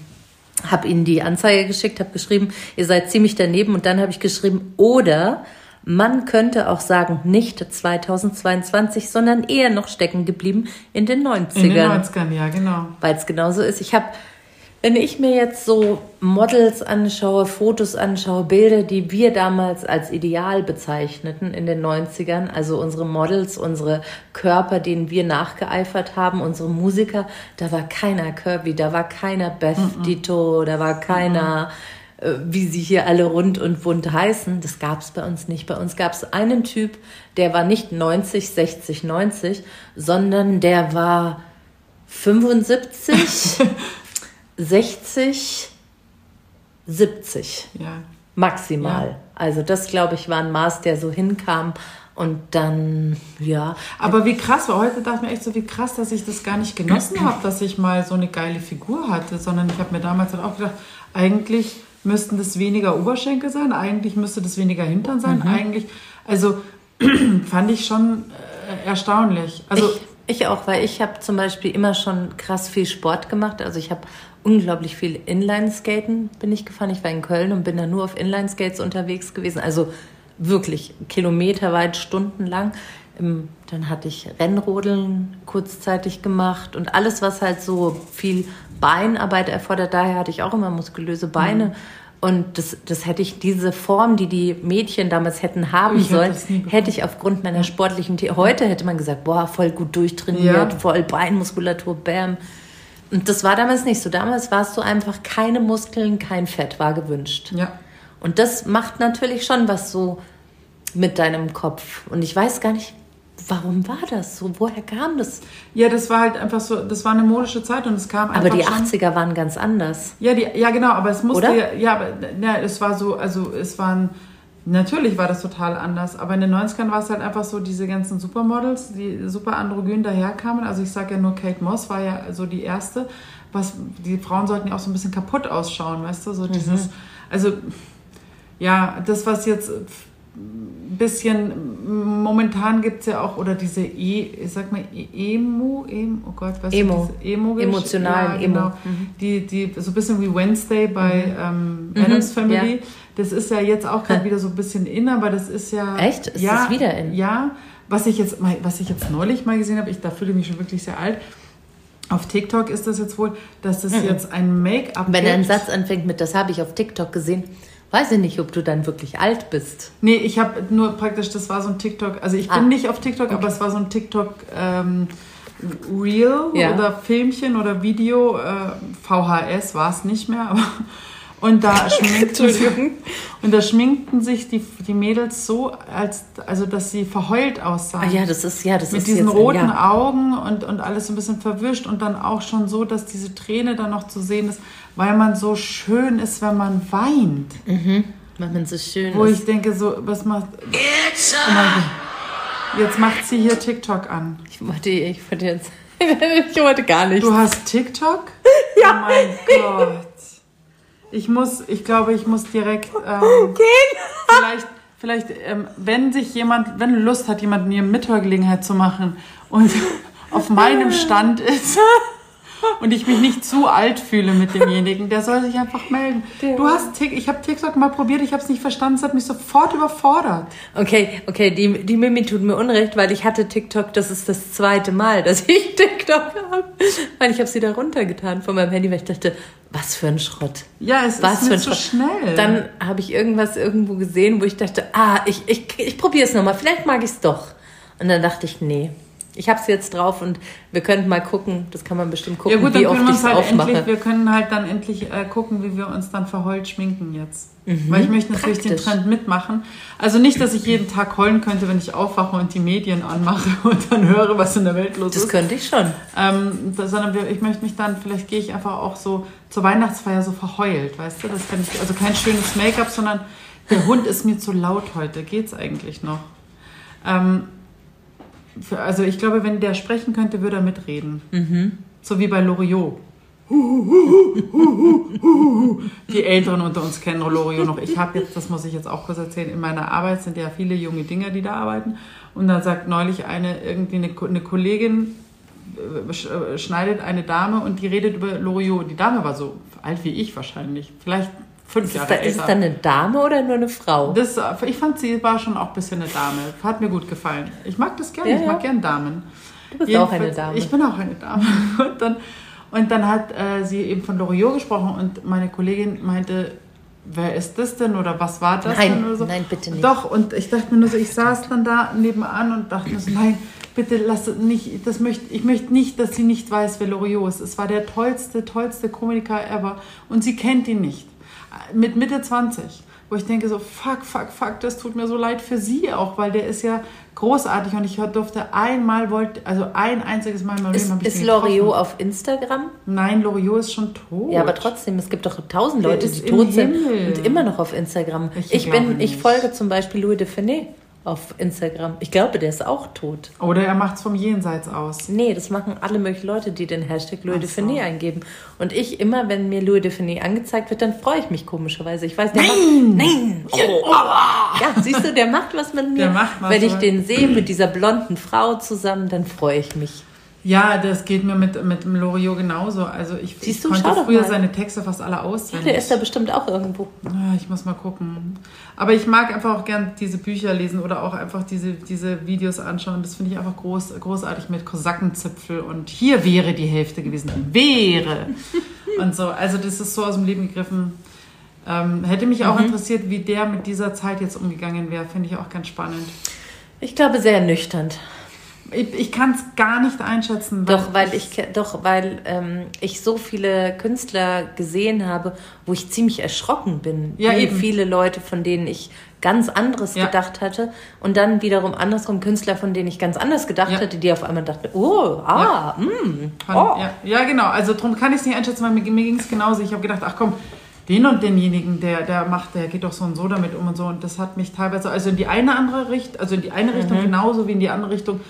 habe ihnen die Anzeige geschickt, habe geschrieben, ihr seid ziemlich daneben und dann habe ich geschrieben, oder man könnte auch sagen, nicht 2022, sondern eher noch stecken geblieben in den 90ern. In den 90ern, ja, genau. Weil es genauso ist. Ich habe, wenn ich mir jetzt so Models anschaue, Fotos anschaue, Bilder, die wir damals als ideal bezeichneten in den 90ern, also unsere Models, unsere Körper, denen wir nachgeeifert haben, unsere Musiker, da war keiner Kirby, da war keiner Beth mm -mm. Dito, da war keiner... Mm wie sie hier alle rund und bunt heißen. Das gab es bei uns nicht. Bei uns gab es einen Typ, der war nicht 90, 60, 90, sondern der war 75, 60, 70. Ja. Maximal. Ja. Also das, glaube ich, war ein Maß, der so hinkam. Und dann, ja. Aber wie krass war, heute dachte ich mir echt so, wie krass, dass ich das gar nicht genossen habe, dass ich mal so eine geile Figur hatte, sondern ich habe mir damals halt auch gedacht, eigentlich müssten das weniger Oberschenkel sein, eigentlich müsste das weniger Hintern sein, mhm. eigentlich, also fand ich schon äh, erstaunlich. Also ich, Ich auch, weil ich habe zum Beispiel immer schon krass viel Sport gemacht. Also ich habe unglaublich viel Inline-Skaten bin ich gefahren. Ich war in Köln und bin da nur auf Inline-Skates unterwegs gewesen. Also wirklich kilometerweit, stundenlang. Dann hatte ich Rennrodeln kurzzeitig gemacht und alles, was halt so viel Beinarbeit erfordert. Daher hatte ich auch immer muskulöse Beine. Mhm. Und das, das hätte ich, diese Form, die die Mädchen damals hätten haben ich sollen, hätte ich aufgrund meiner sportlichen, The heute hätte man gesagt, boah, voll gut durchtrainiert, ja. voll Beinmuskulatur, bam. Und das war damals nicht so. Damals warst du einfach keine Muskeln, kein Fett war gewünscht. Ja. Und das macht natürlich schon was so mit deinem Kopf. Und ich weiß gar nicht, warum war das so? Woher kam das? Ja, das war halt einfach so, das war eine modische Zeit und es kam einfach. Aber die schon, 80er waren ganz anders. Ja, die, ja, genau, aber es musste ja, ja, aber ja, es war so, also es waren, natürlich war das total anders, aber in den 90ern war es halt einfach so, diese ganzen Supermodels, die super androgyn daherkamen. Also ich sage ja nur, Kate Moss war ja so die erste. Was, die Frauen sollten ja auch so ein bisschen kaputt ausschauen, weißt du? So dieses, mhm. also ja, das, was jetzt bisschen, momentan gibt es ja auch, oder diese E, sag mal, e, Emo, Emo oh Gott, was Emo. ist Emo Emotional, ja, genau. Emo. Mhm. Die, die, so ein bisschen wie Wednesday bei mhm. ähm, Adams mhm. Family. Ja. Das ist ja jetzt auch gerade wieder so ein bisschen in, aber das ist ja. Echt? Ist ja, das wieder in? Ja. Was ich jetzt mal, was ich jetzt neulich mal gesehen habe, ich, da fühle ich mich schon wirklich sehr alt. Auf TikTok ist das jetzt wohl, dass das mhm. jetzt ein Make-up Wenn er einen Satz anfängt mit, das habe ich auf TikTok gesehen, Weiß ich nicht, ob du dann wirklich alt bist. Nee, ich habe nur praktisch, das war so ein TikTok, also ich bin ah. nicht auf TikTok, okay. aber es war so ein TikTok ähm, Reel ja. oder Filmchen oder Video, äh, VHS war es nicht mehr, aber und da schminkten sich, und da schminkten sich die, die Mädels so, als also dass sie verheult aussahen. Ah ja, das ist ja, das mit ist diesen jetzt, roten ja. Augen und und alles so ein bisschen verwischt und dann auch schon so, dass diese Träne dann noch zu sehen ist, weil man so schön ist, wenn man weint. Mhm. Weil man so schön Wo ist. ich denke so, was macht oh Jetzt macht sie hier TikTok an. Ich wollte, ich wollte jetzt ich wollte gar nicht. Du hast TikTok? ja. Oh mein Gott. Ich muss, ich glaube, ich muss direkt. Ähm, okay. vielleicht, vielleicht ähm, wenn sich jemand, wenn Lust hat, jemand mir Mithörgelegenheit zu machen und auf meinem Stand ist und ich mich nicht zu alt fühle mit demjenigen, der soll sich einfach melden. Du hast TikTok, ich habe TikTok mal probiert, ich habe es nicht verstanden, es hat mich sofort überfordert. Okay, okay, die, die Mimi tut mir unrecht, weil ich hatte TikTok, das ist das zweite Mal, dass ich TikTok habe, weil ich habe sie da runtergetan von meinem Handy, weil ich dachte, was für ein Schrott. Ja, es was ist für ein so schnell. Dann habe ich irgendwas irgendwo gesehen, wo ich dachte, ah, ich, ich, ich probiere es nochmal, vielleicht mag ich es doch. Und dann dachte ich, nee, ich habe es jetzt drauf und wir könnten mal gucken, das kann man bestimmt gucken, ja gut, dann wie oft ich es halt aufmache. Endlich, wir können halt dann endlich äh, gucken, wie wir uns dann verheult schminken jetzt. Mhm, Weil ich möchte natürlich praktisch. den Trend mitmachen. Also nicht, dass ich jeden Tag heulen könnte, wenn ich aufwache und die Medien anmache und dann höre, was in der Welt los das ist. Das könnte ich schon. Ähm, das, sondern ich möchte mich dann, vielleicht gehe ich einfach auch so zur Weihnachtsfeier so verheult, weißt du? Das kann ich, also kein schönes Make-up, sondern der Hund ist mir zu laut heute. Geht's eigentlich noch? Ähm, also ich glaube, wenn der sprechen könnte, würde er mitreden. Mhm. So wie bei Loriot. Die Älteren unter uns kennen Loriot noch. Ich habe jetzt, das muss ich jetzt auch kurz erzählen, in meiner Arbeit sind ja viele junge Dinger, die da arbeiten. Und da sagt neulich eine, irgendwie eine, eine Kollegin, äh, schneidet eine Dame und die redet über Loriot. Die Dame war so alt wie ich wahrscheinlich. Vielleicht fünf Jahre älter. Ist es dann eine Dame oder nur eine Frau? Das, ich fand, sie war schon auch ein bisschen eine Dame. Hat mir gut gefallen. Ich mag das gerne. Ja, ich mag gern Damen. Du bist Jedenfalls, auch eine Dame. Ich bin auch eine Dame. Und dann, und dann hat äh, sie eben von Loriot gesprochen und meine Kollegin meinte, wer ist das denn oder was war das nein, denn oder so? Nein, bitte nicht. Doch, und ich dachte mir nur so, ich saß dann da nebenan und dachte mir so, nein, bitte lass nicht, das möchte, ich möchte nicht, dass sie nicht weiß, wer Loriot ist. Es war der tollste, tollste Komiker ever und sie kennt ihn nicht mit Mitte 20, wo ich denke so, fuck, fuck, fuck, das tut mir so leid für sie auch, weil der ist ja großartig und ich durfte einmal, wollte, also ein einziges Mal in meinem Leben Ist, ist Loriot auf Instagram? Nein, Loriot ist schon tot. Ja, aber trotzdem, es gibt doch tausend Leute, die tot sind und immer noch auf Instagram. Ich, ich bin, ich folge zum Beispiel Louis de Finet auf Instagram. Ich glaube, der ist auch tot. Oder er macht es vom Jenseits aus. Nee, das machen alle möglichen Leute, die den Hashtag Louis so. eingeben. Und ich immer, wenn mir Louis de Finet angezeigt wird, dann freue ich mich komischerweise. Ich weiß, der nein! macht... Nein! Oh, Ja, siehst du, der macht was mit mir. Der macht was wenn ich den sehe mit dieser blonden Frau zusammen, dann freue ich mich. Ja, das geht mir mit, mit dem Loriot genauso. Also ich, Siehst ich du? konnte Schau doch früher seine Texte fast alle auswendig. Der ist da bestimmt auch irgendwo. Ah, Ich muss mal gucken. Aber ich mag einfach auch gern diese Bücher lesen oder auch einfach diese, diese Videos anschauen. Das finde ich einfach groß, großartig mit Kosakenzipfel und hier wäre die Hälfte gewesen. Wäre. und so. Also das ist so aus dem Leben gegriffen. Ähm, hätte mich Mhm. auch interessiert, wie der mit dieser Zeit jetzt umgegangen wäre. Finde ich auch ganz spannend. Ich glaube, sehr ernüchternd. Ich, ich kann es gar nicht einschätzen. Doch, weil ich doch, weil ähm, ich so viele Künstler gesehen habe, wo ich ziemlich erschrocken bin. Ja, wie eben. viele Leute, von denen ich ganz anderes Ja. gedacht hatte. Und dann wiederum andersrum Künstler, von denen ich ganz anders gedacht Ja. hatte, die auf einmal dachten, oh, ah, mm, Von, oh. ja, ja, genau. Also darum kann ich es nicht einschätzen, weil mir, mir ging es genauso. Ich habe gedacht, ach komm, den und denjenigen, der, der macht, der geht doch so und so damit um und so. Und das hat mich teilweise, also in die eine andere Richtung, also in die eine Richtung Mhm. genauso wie in die andere Richtung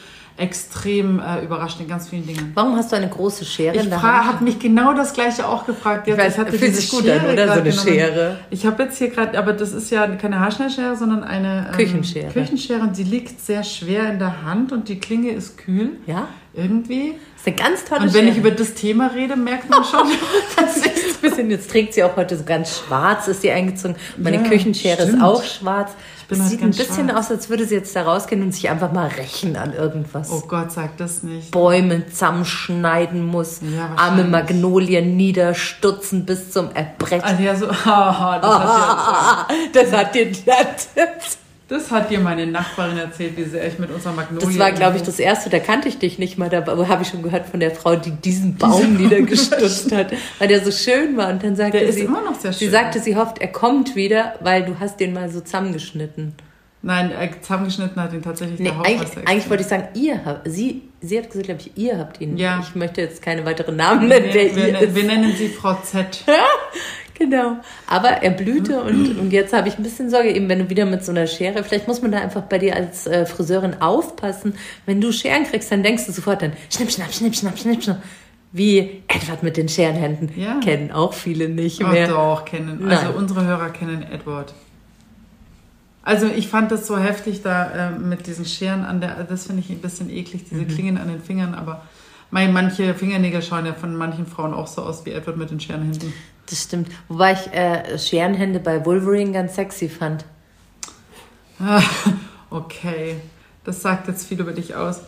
extrem äh, überrascht in ganz vielen Dingen. Warum hast du eine große Schere Ich in der habe Hand? mich genau das gleiche auch gefragt. Jetzt, Ich weiß, fühlt sich gut an, oder? So eine Schere. Ich habe jetzt hier gerade, aber das ist ja keine Haarschneidschere, sondern eine ähm, Küchenschere. Küchenschere und die liegt sehr schwer in der Hand und die Klinge ist kühl. Ja? Irgendwie. Das ist eine ganz tolle Und wenn Schere. ich über das Thema rede, merkt man schon, Das ist ein bisschen, jetzt trägt sie auch heute so ganz schwarz, ist sie eingezogen. Meine Ja, Küchenschere stimmt. ist auch schwarz. Bin Es halt sieht ein bisschen schwarz. aus, als würde sie jetzt da rausgehen und sich einfach mal rächen an irgendwas. oh Gott, sag das nicht. Bäume zusammenschneiden muss, Ja, arme. Magnolien niederstutzen bis zum Erbrechen. Also ja, so, haha, das, hat dir, das hat dir das hat dir meine Nachbarin erzählt, wie sehr ich mit unserer Magnolie... Das war, glaube ich, das erste, da kannte ich dich nicht mal, da habe ich schon gehört von der Frau, die diesen Baum niedergestutzt hat, weil der so schön war. Und dann sagte Der sie, immer noch sehr sie sagte, sie hofft, er kommt wieder, weil du hast den mal so zusammengeschnitten. Nein, zusammengeschnitten hat ihn tatsächlich Nee, der eigentlich, Hausmeister. eigentlich wollte ich sagen, ihr habt, sie, sie hat gesagt, glaube ich, ihr habt ihn. Ja. Ich möchte jetzt keine weiteren Namen nennen, wer wir, wir nennen sie Frau Z. Genau. Aber er blühte und, und jetzt habe ich ein bisschen Sorge, eben wenn du wieder mit so einer Schere, vielleicht muss man da einfach bei dir als äh, Friseurin aufpassen. Wenn du Scheren kriegst, dann denkst du sofort dann schnipp, schnapp, schnipp, schnapp, schnipp, schnapp. Wie Edward mit den Scherenhänden. Ja. Kennen auch viele nicht Ach mehr. doch, kennen. Also Nein. unsere Hörer kennen Edward. Also ich fand das so heftig da äh, mit diesen Scheren an der, das finde ich ein bisschen eklig, Mhm. diese Klingen an den Fingern, aber mein, manche Fingernägel schauen ja von manchen Frauen auch so aus wie Edward mit den Scherenhänden. Das stimmt. Wobei ich äh, Scherenhände bei Wolverine ganz sexy fand. Ah, okay, das sagt jetzt viel über dich aus.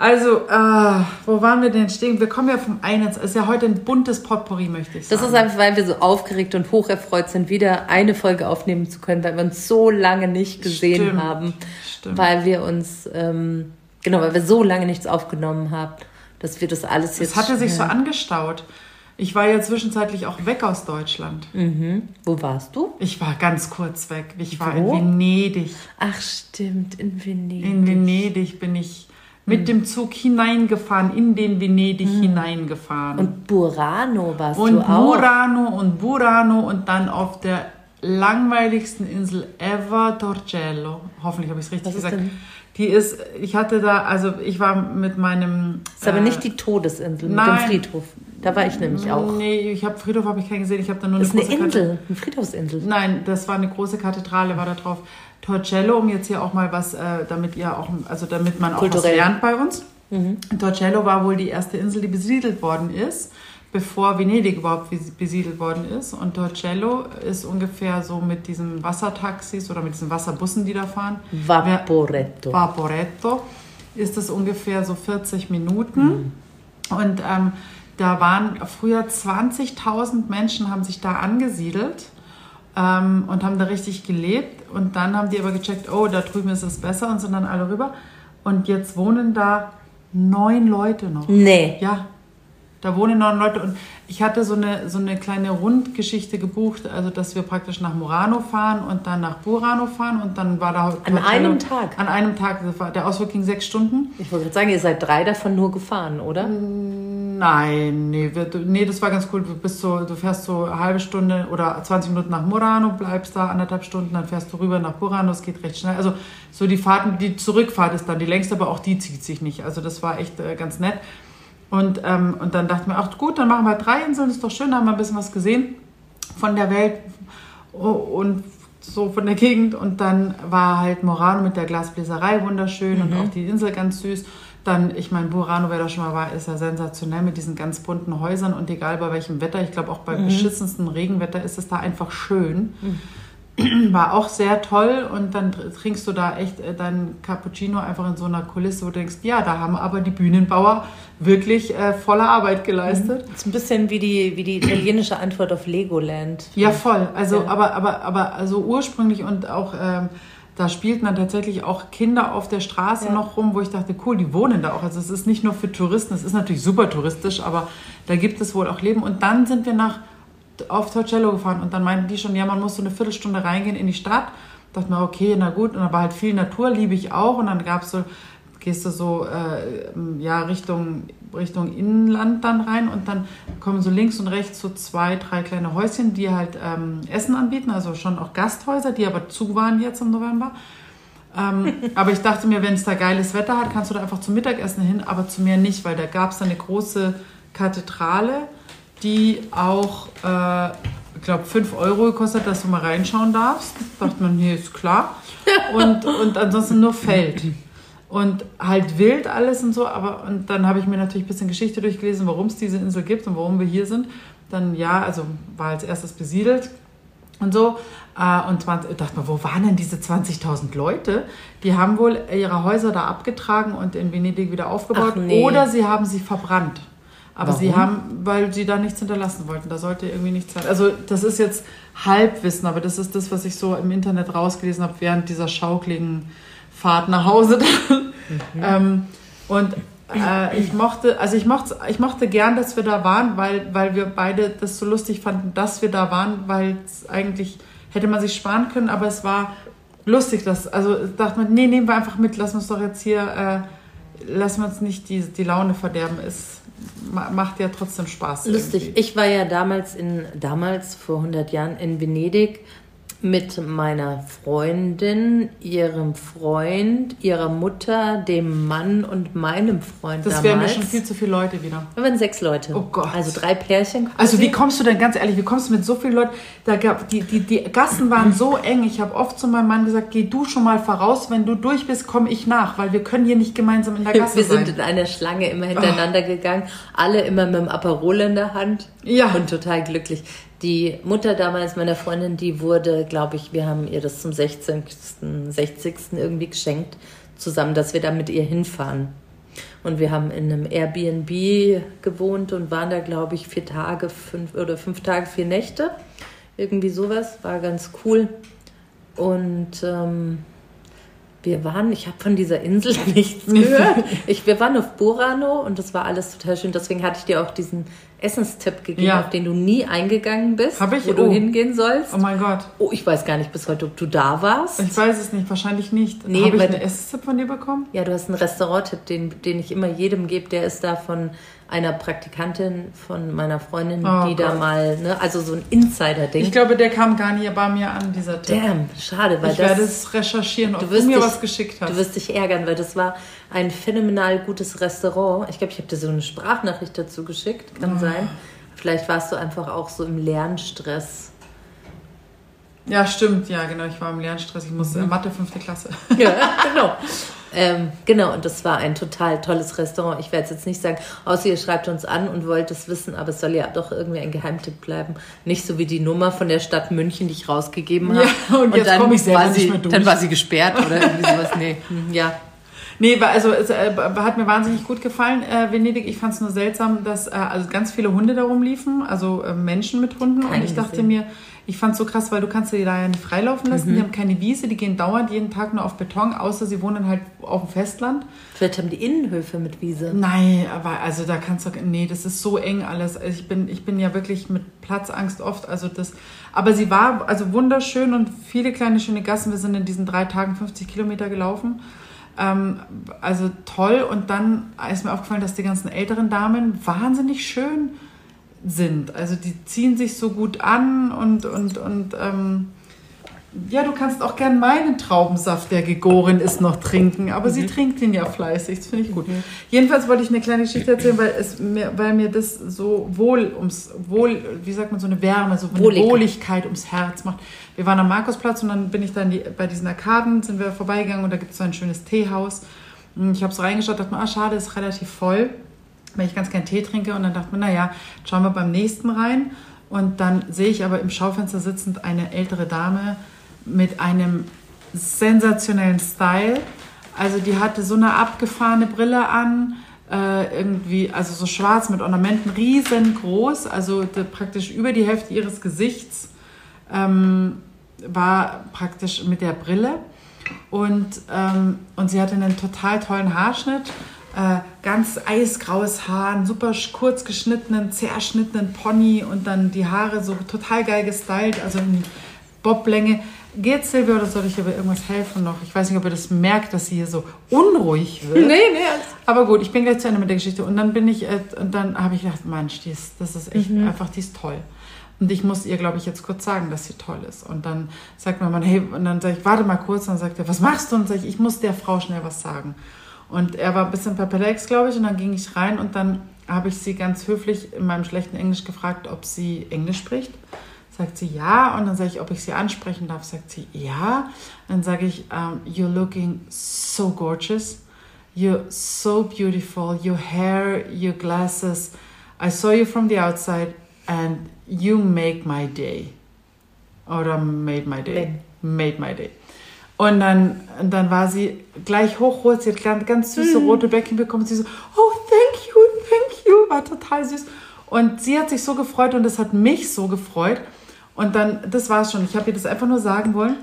Also, ah, wo waren wir denn stehen? Wir kommen ja vom einen, es ist ja heute ein buntes Potpourri, möchte ich sagen. Das ist einfach, weil wir so aufgeregt und hocherfreut sind, wieder eine Folge aufnehmen zu können, weil wir uns so lange nicht gesehen Stimmt, haben. stimmt. Weil wir uns, ähm, genau, weil wir so lange nichts aufgenommen haben, dass wir das alles jetzt. Es hatte sich so angestaut. Ich war ja zwischenzeitlich auch weg aus Deutschland. Mhm. Wo warst du? Ich war ganz kurz weg. Ich war Wo? in Venedig. Ach, stimmt, in Venedig. In Venedig bin ich mit dem Zug hineingefahren, in den Venedig hineingefahren. und Burano warst Und du auch. Burano und Burano und dann auf der langweiligsten Insel ever, Torcello. Hoffentlich habe ich es richtig Was ist gesagt. denn? Die ist, ich hatte da, also ich war mit meinem. ist aber äh, nicht die Todesinsel mit nein. dem Friedhof. Da war ich nämlich auch. Nee, ich habe Friedhof habe ich keinen gesehen. Ich habe da nur Das ist eine eine große Karte- Insel, eine Friedhofsinsel. Nein, das war eine große Kathedrale, war da drauf. Torcello, um jetzt hier auch mal was, äh, damit ihr auch, also damit man auch Kulturell. was lernt bei uns. Torcello war wohl die erste Insel, die besiedelt worden ist, bevor Venedig überhaupt bes- besiedelt worden ist. Und Torcello ist ungefähr so mit diesen Wassertaxis oder mit diesen Wasserbussen, die da fahren. Vaporetto. Vaporetto ist das ungefähr so 40 Minuten. Und ähm, da waren früher 20.000 Menschen, haben sich da angesiedelt ähm, und haben da richtig gelebt. Und dann haben die aber gecheckt, oh, da drüben ist es besser und sind dann alle rüber. Und jetzt wohnen da neun Leute noch. Nee. Ja, da wohnen neun Leute und ich hatte so eine, so eine kleine Rundgeschichte gebucht, also dass wir praktisch nach Murano fahren und dann nach Burano fahren und dann war da... An einem Tag? An einem Tag. Der Ausflug ging sechs Stunden. Ich wollte gerade sagen, ihr seid drei davon nur gefahren, oder? Nein, nee, wir, nee, das war ganz cool. Du, bist so, du fährst so eine halbe Stunde oder 20 Minuten nach Murano, bleibst da anderthalb Stunden, dann fährst du rüber nach Burano, es geht recht schnell. Also so die Fahrten, die Zurückfahrt ist dann die längste, aber auch die zieht sich nicht. Also das war echt äh, ganz nett. Und, ähm, und dann dachten wir, ach gut, dann machen wir drei Inseln, ist doch schön, haben wir ein bisschen was gesehen von der Welt und so von der Gegend. Und dann war halt Murano mit der Glasbläserei wunderschön und auch die Insel ganz süß. Dann, ich meine, Burano, wer da schon mal war, ist ja sensationell mit diesen ganz bunten Häusern und egal bei welchem Wetter, ich glaube auch beim mhm. beschissensten Regenwetter ist es da einfach schön. Mhm. War auch sehr toll und dann trinkst du da echt äh, dein Cappuccino einfach in so einer Kulisse, wo du denkst, ja, da haben aber die Bühnenbauer wirklich äh, volle Arbeit geleistet. Das ist ein bisschen wie die, wie die italienische Antwort auf Legoland. Ja, voll. Also, ja. aber, aber, aber also ursprünglich und auch ähm, da spielten dann tatsächlich auch Kinder auf der Straße ja. noch rum, wo ich dachte, cool, die wohnen da auch. Also es ist nicht nur für Touristen, es ist natürlich super touristisch, aber da gibt es wohl auch Leben. Und dann sind wir nach auf Torcello gefahren und dann meinten die schon, ja, man muss so eine Viertelstunde reingehen in die Stadt. Da dachte mir, okay, na gut. Und da war halt viel Natur, liebe ich auch. Und dann gab es so, gehst du so äh, ja, Richtung, Richtung Inland dann rein und dann kommen so links und rechts so zwei, drei kleine Häuschen, die halt ähm, Essen anbieten, also schon auch Gasthäuser, die aber zu waren jetzt im November. Ähm, aber ich dachte mir, wenn es da geiles Wetter hat, kannst du da einfach zum Mittagessen hin, aber zu mir nicht, weil da gab es eine große Kathedrale, die auch, äh, ich glaube, 5 Euro gekostet, dass du mal reinschauen darfst. Da dachte man, hier ist klar. Und, und ansonsten nur Feld und halt wild alles und so. Aber und dann habe ich mir natürlich ein bisschen Geschichte durchgelesen, warum es diese Insel gibt und warum wir hier sind. Dann ja, also war als erstes besiedelt und so. Äh, und 20, dachte mir, wo waren denn diese 20.000 Leute? Die haben wohl ihre Häuser da abgetragen und in Venedig wieder aufgebaut nee. oder sie haben sie verbrannt. Aber Warum? sie haben, weil sie da nichts hinterlassen wollten. Da sollte irgendwie nichts sein. Also das ist jetzt Halbwissen, aber das ist das, was ich so im Internet rausgelesen habe während dieser schaukligen Fahrt nach Hause. Mhm. Ähm, und äh, ich mochte, also ich mochte, ich mochte gern, dass wir da waren, weil, weil wir beide das so lustig fanden, dass wir da waren, weil es eigentlich hätte man sich sparen können, aber es war lustig, dass, also dachte man, nee, nehmen wir einfach mit, lassen wir uns doch jetzt hier, äh, lassen wir uns nicht die, die Laune verderben. Es macht ja trotzdem Spaß. Lustig. Irgendwie. Ich war ja damals in, damals vor 100 Jahren in Venedig mit meiner Freundin, ihrem Freund, ihrer Mutter, dem Mann und meinem Freund das damals. Wären ja schon viel zu viele Leute wieder. Wir waren sechs Leute. Oh Gott. Also drei Pärchen. Quasi. Also wie kommst du denn, ganz ehrlich, wie kommst du mit so vielen Leuten? Da gab, die, die, die Gassen waren so eng. Ich habe oft zu meinem Mann gesagt, geh du schon mal voraus. Wenn du durch bist, komme ich nach. Weil wir können hier nicht gemeinsam in der Gasse wir sein. Wir sind in einer Schlange immer hintereinander oh. gegangen. Alle immer mit dem Aperol in der Hand. Ja. Und total glücklich. Die Mutter damals meiner Freundin, die wurde, glaube ich, wir haben ihr das zum 16., 60. irgendwie geschenkt, zusammen, dass wir da mit ihr hinfahren. Und wir haben in einem Airbnb gewohnt und waren da, glaube ich, vier Tage, fünf oder fünf Tage, vier Nächte. Irgendwie sowas. War ganz cool. Und ähm, wir waren, ich habe von dieser Insel nichts gehört. Ich, wir waren auf Burano und das war alles total schön. Deswegen hatte ich dir auch diesen Essenstipp gegeben, ja. auf den du nie eingegangen bist, Hab ich? wo oh. du hingehen sollst. Oh mein Gott. Oh, ich weiß gar nicht bis heute, ob du da warst. Ich weiß es nicht, wahrscheinlich nicht. Nee, Habe ich einen Essenstipp von dir bekommen? Ja, du hast einen Restauranttipp, den, den ich immer jedem gebe. Der ist da von einer Praktikantin von meiner Freundin, oh die Gott. da mal, ne, also so ein Insider-Ding. Ich glaube, der kam gar nicht bei mir an, dieser Tipp. Damn, schade, weil ich das... Ich werde es recherchieren, ob du, du mir dich, was geschickt hast. Du wirst dich ärgern, weil das war ein phänomenal gutes Restaurant. Ich glaube, ich habe dir so eine Sprachnachricht dazu geschickt, kann oh. sein. Vielleicht warst du einfach auch so im Lernstress. Ja, stimmt. Ja, genau. Ich war im Lernstress. Ich musste mhm. Mathe, fünfte Klasse. Ja, genau. Ähm, genau, und das war ein total tolles Restaurant. Ich werde es jetzt nicht sagen, außer ihr schreibt uns an und wollt es wissen, aber es soll ja doch irgendwie ein Geheimtipp bleiben. Nicht so wie die Nummer von der Stadt München, die ich rausgegeben habe. Ja, und, und jetzt komme ich selber war sie, nicht mehr durch. Dann war sie gesperrt oder irgendwie sowas. Nee, hm, ja. Nee, also es äh, hat mir wahnsinnig gut gefallen, äh, Venedig. Ich fand es nur seltsam, dass äh, also ganz viele Hunde darum liefen, also äh, Menschen mit Hunden. Kein und ich dachte mir, ich fand es so krass, weil du kannst die da ja nicht freilaufen lassen. Mhm. Die haben keine Wiese, die gehen dauernd jeden Tag nur auf Beton, außer sie wohnen halt auf dem Festland. Vielleicht haben die Innenhöfe mit Wiese. Nein, aber also da kannst du, nee, das ist so eng alles. Also ich bin, ich bin ja wirklich mit Platzangst oft, also das, aber sie war also wunderschön und viele kleine schöne Gassen. Wir sind in diesen drei Tagen 50 Kilometer gelaufen. Ähm, also toll. Und dann ist mir aufgefallen, dass die ganzen älteren Damen wahnsinnig schön sind. Also die ziehen sich so gut an und, und, und ähm, ja, du kannst auch gern meinen Traubensaft, der gegoren ist, noch trinken, aber mhm. sie trinkt ihn ja fleißig, das finde ich gut. Mhm. Jedenfalls wollte ich eine kleine Geschichte erzählen, weil, es mir, weil mir das so wohl ums, wohl, wie sagt man, so eine Wärme, so eine Wohlig. Wohligkeit ums Herz macht. Wir waren am Markusplatz und dann bin ich dann die, bei diesen Arkaden, sind wir vorbeigegangen und da gibt es so ein schönes Teehaus. Ich habe so reingeschaut, dachte mir, ah, schade, ist relativ voll, weil ich ganz gern Tee trinke. Und dann dachte mir, naja, schauen wir beim nächsten rein. Und dann sehe ich aber im Schaufenster sitzend eine ältere Dame mit einem sensationellen Style. Also die hatte so eine abgefahrene Brille an, äh, irgendwie, also so schwarz mit Ornamenten, riesengroß, also praktisch über die Hälfte ihres Gesichts ähm, war praktisch mit der Brille. Und, ähm, und sie hatte einen total tollen Haarschnitt, äh, ganz eisgraues Haar, einen super kurz geschnittenen, zerschnittenen Pony und dann die Haare so total geil gestylt, also in Boblänge. Geht Silvia oder soll ich ihr bei irgendwas helfen noch? Ich weiß nicht, ob ihr das merkt, dass sie hier so unruhig wird. Nee, nee. Aber gut, ich bin gleich zu Ende mit der Geschichte. Und dann bin ich, äh, und dann habe ich gedacht, Mensch, die ist, das ist echt mhm. einfach, die ist toll. Und ich muss ihr, glaube ich, jetzt kurz sagen, dass sie toll ist. Und dann sagt mein Mann, hey, und dann sage ich, warte mal kurz. Und dann sagt er, was machst du? Und dann sage ich, ich muss der Frau schnell was sagen. Und er war ein bisschen perplex, glaube ich. Und dann ging ich rein und dann habe ich sie ganz höflich in meinem schlechten Englisch gefragt, ob sie Englisch spricht. Sagt sie ja und dann sage ich, ob ich sie ansprechen darf. Sagt sie ja. Dann sage ich, um, you're looking so gorgeous. You're so beautiful. Your hair, your glasses. I saw you from the outside and you make my day. Oder made my day. Made my day. Und dann, dann war sie gleich hochrot, sie hat ganz, ganz süße mhm. rote Bäckchen bekommen. Sie so, oh, thank you, thank you. War total süß. Und sie hat sich so gefreut und das hat mich so gefreut. Und dann, das war es schon. Ich habe ihr das einfach nur sagen wollen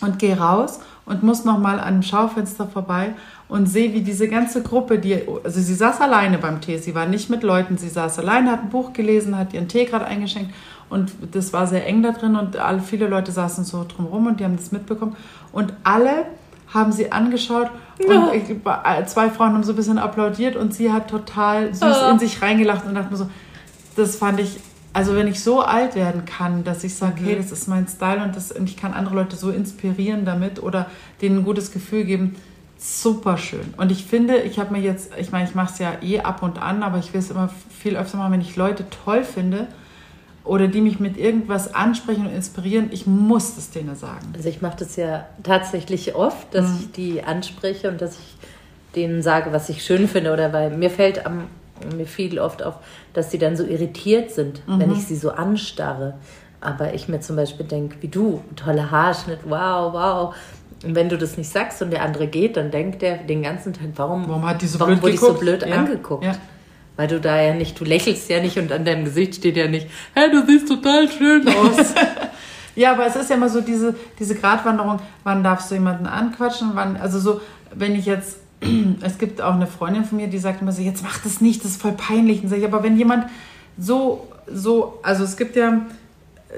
und gehe raus und muss nochmal an dem Schaufenster vorbei und sehe, wie diese ganze Gruppe, die, also sie saß alleine beim Tee, sie war nicht mit Leuten, sie saß alleine, hat ein Buch gelesen, hat ihren Tee gerade eingeschenkt und das war sehr eng da drin und alle, viele Leute saßen so drumherum und die haben das mitbekommen und alle haben sie angeschaut und ja. zwei Frauen haben so ein bisschen applaudiert und sie hat total süß ja. in sich reingelacht und dachte mir so, das fand ich also wenn ich so alt werden kann, dass ich sage, mhm. hey, das ist mein Style und, das, und ich kann andere Leute so inspirieren damit oder denen ein gutes Gefühl geben, super schön. Und ich finde, ich habe mir jetzt, ich meine, ich mache es ja eh ab und an, aber ich will es immer viel öfter machen, wenn ich Leute toll finde oder die mich mit irgendwas ansprechen und inspirieren, ich muss das denen sagen. Also ich mache das ja tatsächlich oft, dass mhm. ich die anspreche und dass ich denen sage, was ich schön finde oder weil mir fällt am mir fiel oft auf, dass sie dann so irritiert sind, mhm. wenn ich sie so anstarre. Aber ich mir zum Beispiel denke, wie du, toller Haarschnitt, wow, wow. Und wenn du das nicht sagst und der andere geht, dann denkt der den ganzen Tag, warum, warum, hat die so warum wurde ich so blöd ja. angeguckt? Ja. Weil du da ja nicht, du lächelst ja nicht und an deinem Gesicht steht ja nicht, hey, du siehst total schön aus. ja, aber es ist ja immer so diese, diese Gratwanderung, wann darfst du jemanden anquatschen, wann, also so, wenn ich jetzt es gibt auch eine Freundin von mir, die sagt immer so, jetzt mach das nicht, das ist voll peinlich. Und sag ich, aber wenn jemand so, so, also es gibt ja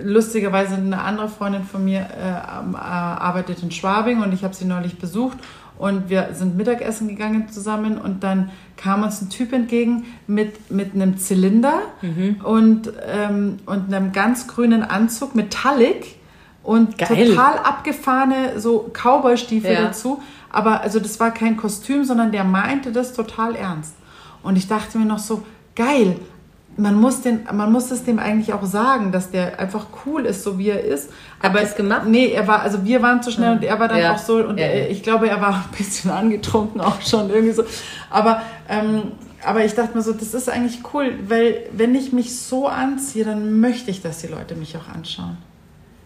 lustigerweise eine andere Freundin von mir äh, äh, arbeitet in Schwabing und ich habe sie neulich besucht und wir sind Mittagessen gegangen zusammen und dann kam uns ein Typ entgegen mit, mit einem Zylinder mhm. und, ähm, und einem ganz grünen Anzug, Metallic und Geil. total abgefahrene so Cowboy-Stiefel ja. dazu. Aber also das war kein Kostüm, sondern der meinte das total ernst. Und ich dachte mir noch so, geil, man muss, den, man muss es dem eigentlich auch sagen, dass der einfach cool ist, so wie er ist. Aber es gemacht? Nee, er war, also wir waren zu schnell und er war dann ja. auch so, und ja, ja. ich glaube, er war ein bisschen angetrunken auch schon irgendwie so. Aber, ähm, aber ich dachte mir so, das ist eigentlich cool, weil wenn ich mich so anziehe, dann möchte ich, dass die Leute mich auch anschauen.